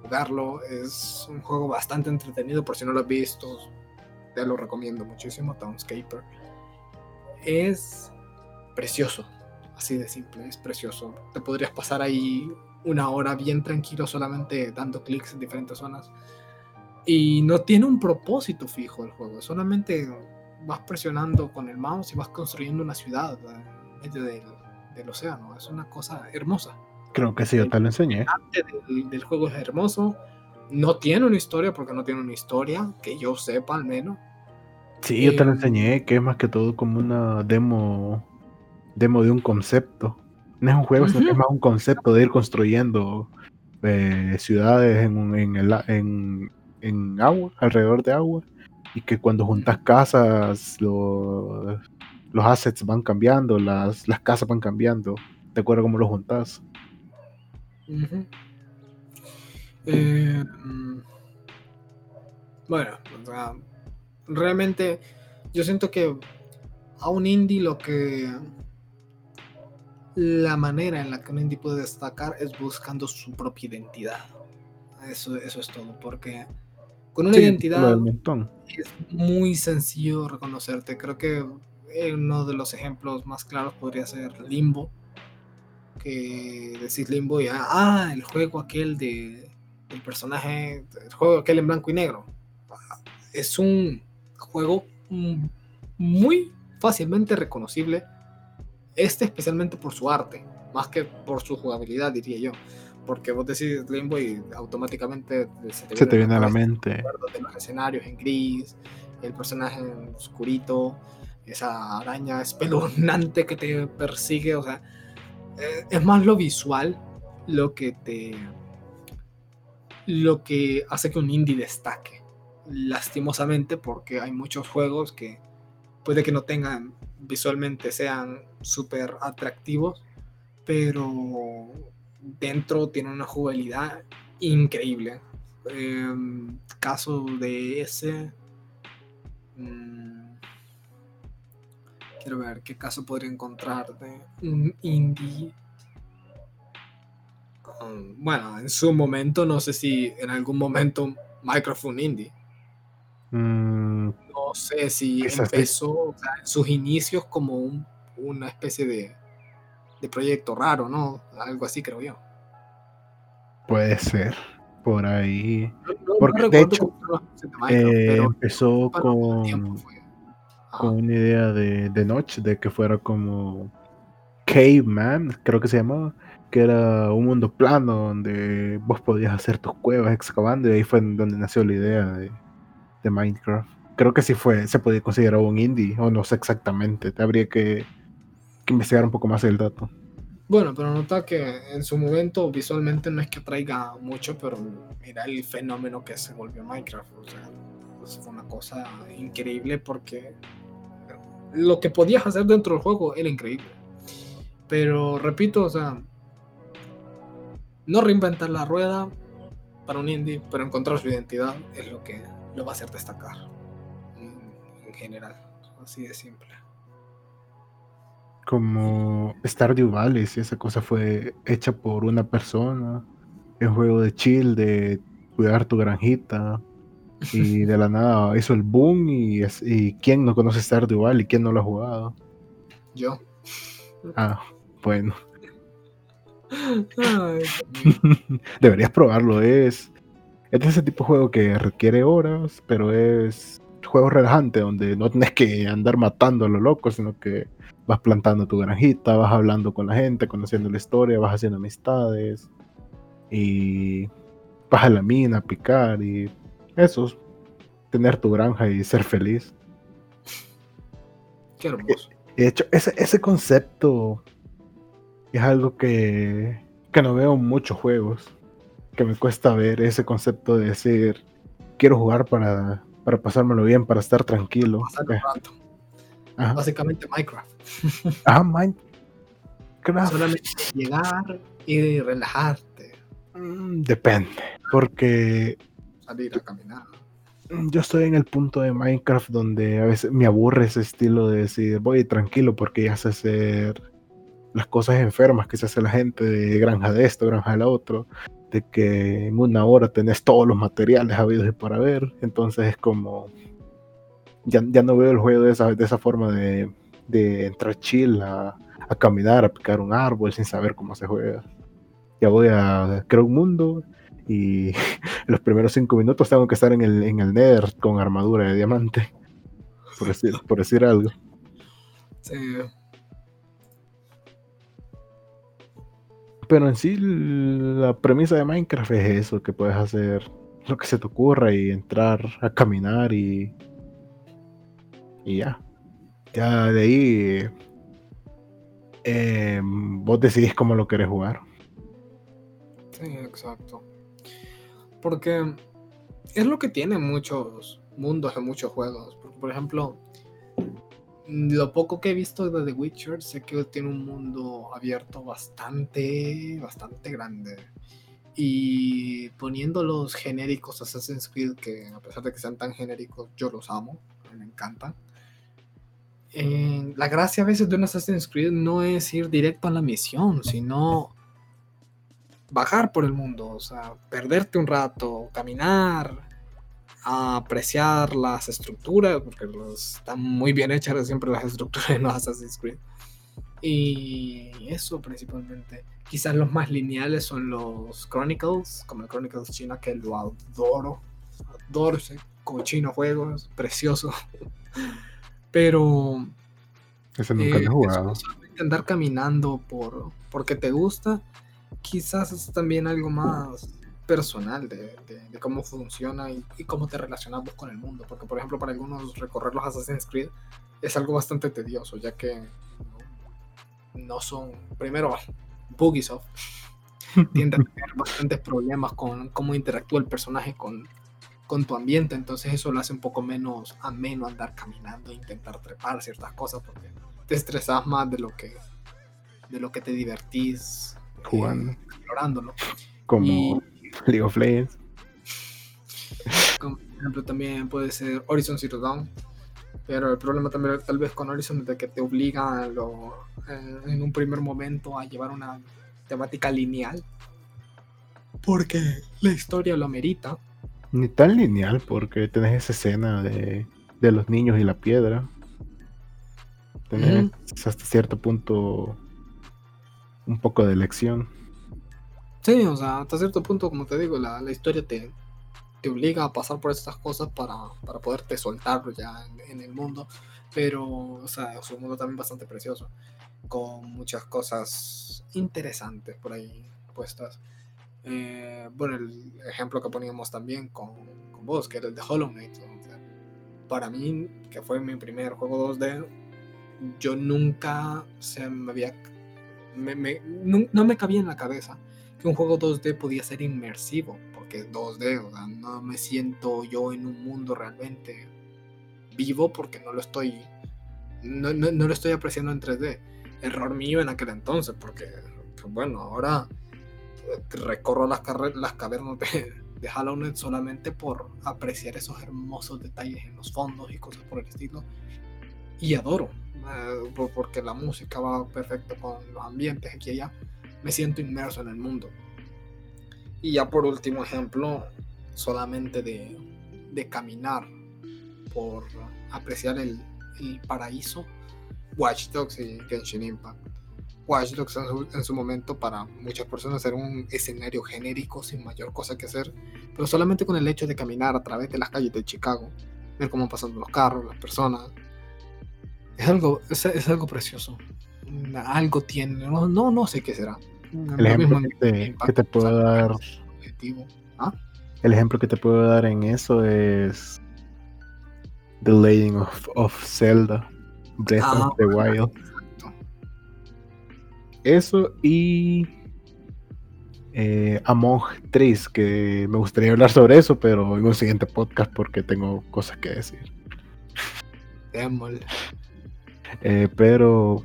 jugarlo es un juego bastante entretenido por si no lo has visto te lo recomiendo muchísimo Townscaper es precioso así de simple es precioso te podrías pasar ahí una hora bien tranquilo solamente dando clics en diferentes zonas y no tiene un propósito fijo el juego, solamente vas presionando con el mouse y vas construyendo una ciudad en medio del, océano. Es una cosa hermosa. Creo que sí, yo te lo enseñé. El del, juego es hermoso. No tiene una historia, porque no tiene una historia, que yo sepa al menos. Sí, yo te lo em, enseñé, que es más que todo como una demo, demo de un concepto. No es un juego, es más un concepto de ir construyendo eh, ciudades en, en, el, en, en agua, alrededor de agua, y que cuando juntas casas, los, los assets van cambiando, las, las casas van cambiando, de acuerdo a cómo los juntas. Eh, bueno, realmente yo siento que a un indie lo que la manera en la que un indie puede destacar es buscando su propia identidad. Eso, eso es todo, porque con una identidad es muy sencillo reconocerte. Creo que uno de los ejemplos más claros podría ser Limbo. Que decís Limbo y ah, el juego aquel de el personaje, el juego aquel en blanco y negro. Es un juego muy fácilmente reconocible. Este especialmente por su arte, más que por su jugabilidad, diría yo porque vos decís Limbo y automáticamente se te, viene a la mente de los escenarios en gris, el personaje en oscurito, esa araña espeluznante que te persigue, o sea, es más lo visual lo que te lo que hace que un indie destaque. Lastimosamente porque hay muchos juegos que puede que no tengan visualmente sean súper atractivos, pero dentro tienen una jugabilidad increíble. Em, caso de ese. mm, quiero ver qué caso podría encontrar de un indie. Um, bueno, en su momento, no sé si en algún momento un indie. Mm, No sé si empezó o sea, en sus inicios como un- una especie de, de proyecto raro, ¿no? Algo así creo yo. puede ser. Por ahí. No, no- no Porque, de hecho, inicios de Minecraft, Eh, pero empezó con. Con una idea de, de Notch, de que fuera como Caveman, creo que se llamaba, que era un mundo plano donde vos podías hacer tus cuevas excavando y ahí fue donde nació la idea de, de Minecraft. Creo que sí fue, se podía considerar un indie, o no sé exactamente, te habría que, que investigar un poco más el dato. Bueno, pero nota que en su momento visualmente no es que atraiga mucho, pero mira el fenómeno que se volvió Minecraft. O sea, pues fue una cosa increíble porque lo que podías hacer dentro del juego era increíble. Pero repito, o sea, no reinventar la rueda para un indie, pero encontrar su identidad es lo que lo va a hacer destacar en, en general. Así de simple. Como Stardew Valley, si esa cosa fue hecha por una persona, un juego de chill, de cuidar tu granjita, y de la nada hizo el boom, y, es- y ¿quién no conoce Stardew Valley? ¿Quién no lo ha jugado? Yo. Ah, bueno, Ay, *laughs* deberías probarlo, es, es ese tipo de juego que requiere horas, pero es juego relajante, donde no tienes que andar matando a lo loco, sino que vas plantando tu granjita, vas hablando con la gente, conociendo la historia, vas haciendo amistades y vas a la mina a picar y eso, es tener tu granja y ser feliz. qué hermoso. De hecho, ese, ese concepto es algo que, que no veo en muchos juegos, que me cuesta ver ese concepto de decir, quiero jugar para, para pasármelo bien, para estar tranquilo. Rato. Ajá, Básicamente Minecraft. *laughs* Ajá, Minecraft. Solamente llegar y relajarte, mm, Depende, porque salir a caminar. mm, yo estoy en el punto de Minecraft donde a veces me aburre ese estilo de decir, voy tranquilo porque ya sé hacer las cosas enfermas que se hace la gente de granja de esto, granja de la otro, de que en una hora tenés todos los materiales habidos y por haber, entonces es como, ya, ya no veo el juego de esa, de esa forma de, de entrar chill a, a caminar, a picar un árbol sin saber cómo se juega. Ya voy a crear un mundo y *laughs* los primeros cinco minutos tengo que estar en el, en el Nether con armadura de diamante. Por decir, por decir algo. Sí, Pero en sí la premisa de Minecraft es eso, que puedes hacer lo que se te ocurra y entrar a caminar y... Y ya. Ya de ahí... eh, vos decidís cómo lo querés jugar. sí, exacto. Porque es lo que tienen muchos mundos en muchos juegos. Por ejemplo, lo poco que he visto de The Witcher, sé que tiene un mundo abierto bastante, bastante grande. Y poniendo los genéricos Assassin's Creed, que a pesar de que sean tan genéricos, yo los amo, me encantan. Eh, la gracia a veces de un Assassin's Creed no es ir directo a la misión, sino bajar por el mundo, o sea, perderte un rato, caminar, apreciar las estructuras, porque los- están muy bien hechas siempre las *laughs* estructuras en los Assassin's Creed. Y eso principalmente. Quizás los más lineales son los Chronicles, como el Chronicles China, que lo adoro. Adoro ese cochino juego, es precioso. *laughs* Pero Ese nunca lo eh, he eso jugado. andar caminando por porque te gusta, quizás es también algo más personal de, de- de cómo funciona y, y cómo te relacionamos con el mundo. Porque, por ejemplo, para algunos recorrer los Assassin's Creed es algo bastante tedioso, ya que no son, primero, Bugisoft *laughs* tiende a tener bastantes problemas con cómo interactúa el personaje con, con tu ambiente, entonces eso lo hace un poco menos ameno andar caminando e intentar trepar ciertas cosas porque te estresas más de lo que de lo que te divertís eh, Jugando. explorándolo. Como Y- *laughs* League of Legends. Como, por ejemplo, también puede ser Horizon Zero Dawn. Pero el problema también tal vez con Horizon es de que te obliga a lo- eh, en un primer momento a llevar una temática lineal. Porque la historia lo amerita. Ni tan lineal, porque tenés esa escena de, de los niños y la piedra. Tenés hasta cierto punto un poco de elección. Sí, o sea, hasta cierto punto, como te digo, la, la historia te, te obliga a pasar por estas cosas para, para poderte soltarlo ya en, el mundo. Pero, o sea, es un mundo también bastante precioso, con muchas cosas interesantes por ahí puestas. Eh, bueno, el ejemplo que poníamos también con, con vos, que era el de Hollow Knight. para mí, que fue mi primer juego 2D, yo nunca se me había. Me- me- nu- no me cabía en la cabeza que un juego 2D podía ser inmersivo, porque es 2D, o sea, no me siento yo en un mundo realmente vivo porque no lo estoy no, no- no lo estoy apreciando en 3D. Error mío en aquel entonces, porque pues, bueno, ahora eh, recorro las, las cavernas de, de Hollow solamente por apreciar esos hermosos detalles en los fondos y cosas por el estilo. Y adoro, eh, por- porque la música va perfecto con los ambientes aquí y allá me siento inmerso en el mundo. Y ya por último ejemplo, solamente de, de caminar por apreciar el, el paraíso, Watch Dogs y Genshin Impact. Watch Dogs en su, en su momento para muchas personas era un escenario genérico sin mayor cosa que hacer, pero solamente con el hecho de caminar a través de las calles de Chicago, ver cómo pasan los carros, las personas, es algo, es, es algo precioso. Algo tiene, no, no, no sé qué será. El ejemplo que te, que te puedo dar, Objetivo. el ejemplo que te puedo dar en eso es The Legend of, of Zelda, Breath Ah, of the Wild. Eso y eh, Among Trees, que me gustaría hablar sobre eso, pero en un siguiente podcast porque tengo cosas que decir. Démosle. Eh, pero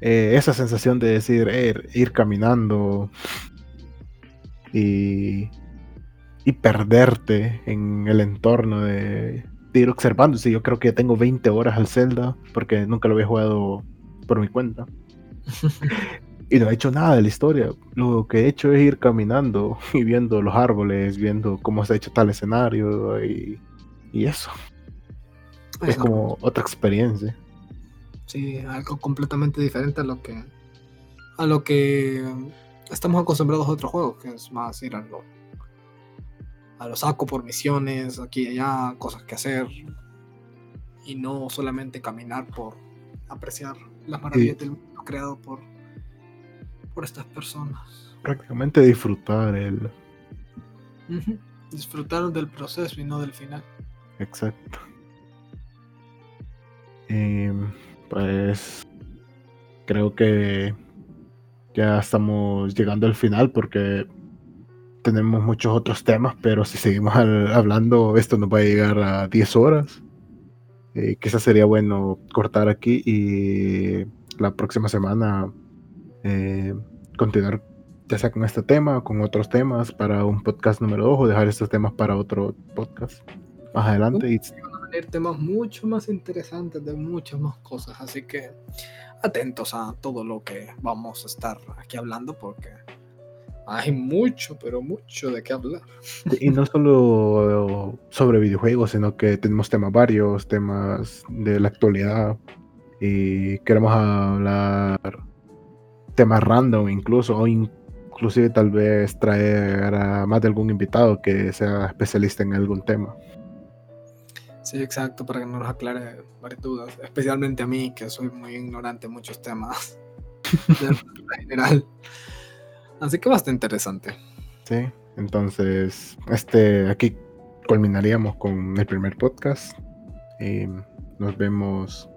eh, esa sensación de decir, eh, ir caminando y, y perderte en el entorno de, de ir observando. Sí, yo creo que tengo 20 horas al Zelda porque nunca lo había jugado por mi cuenta. *laughs* Y no he hecho nada de la historia. Lo que he hecho es ir caminando y viendo los árboles, viendo cómo se ha hecho tal escenario y, y eso. Es como otra experiencia. Sí, algo completamente diferente a lo que a lo que estamos acostumbrados a otros juegos, que es más ir a lo a lo saco por misiones, aquí y allá, cosas que hacer y no solamente caminar por apreciar las maravillas del mundo creado por por estas personas. Prácticamente disfrutar el... Disfrutar del proceso y no del final. Exacto. Y, pues creo que ya estamos llegando al final porque tenemos muchos otros temas, pero si seguimos al- hablando, esto nos va a llegar a 10 horas. Eh, quizás sería bueno cortar aquí y la próxima semana eh, continuar ya sea con este tema o con otros temas para un podcast número 2 o dejar estos temas para otro podcast más adelante. Y Temas mucho más interesantes de muchas más cosas, así que atentos a todo lo que vamos a estar aquí hablando porque hay mucho, pero mucho de qué hablar. Y no solo sobre videojuegos, sino que tenemos temas varios, temas de la actualidad. Y queremos hablar temas random incluso, o inclusive tal vez traer a más de algún invitado que sea especialista en algún tema. Sí, exacto, para que nos aclare varias dudas, especialmente a mí, que soy muy ignorante en muchos temas *laughs* en general. Así que bastante interesante. Sí, entonces, este, aquí culminaríamos con el primer podcast. Y nos vemos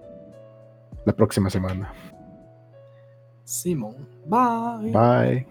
la próxima semana. Simón, bye. Bye.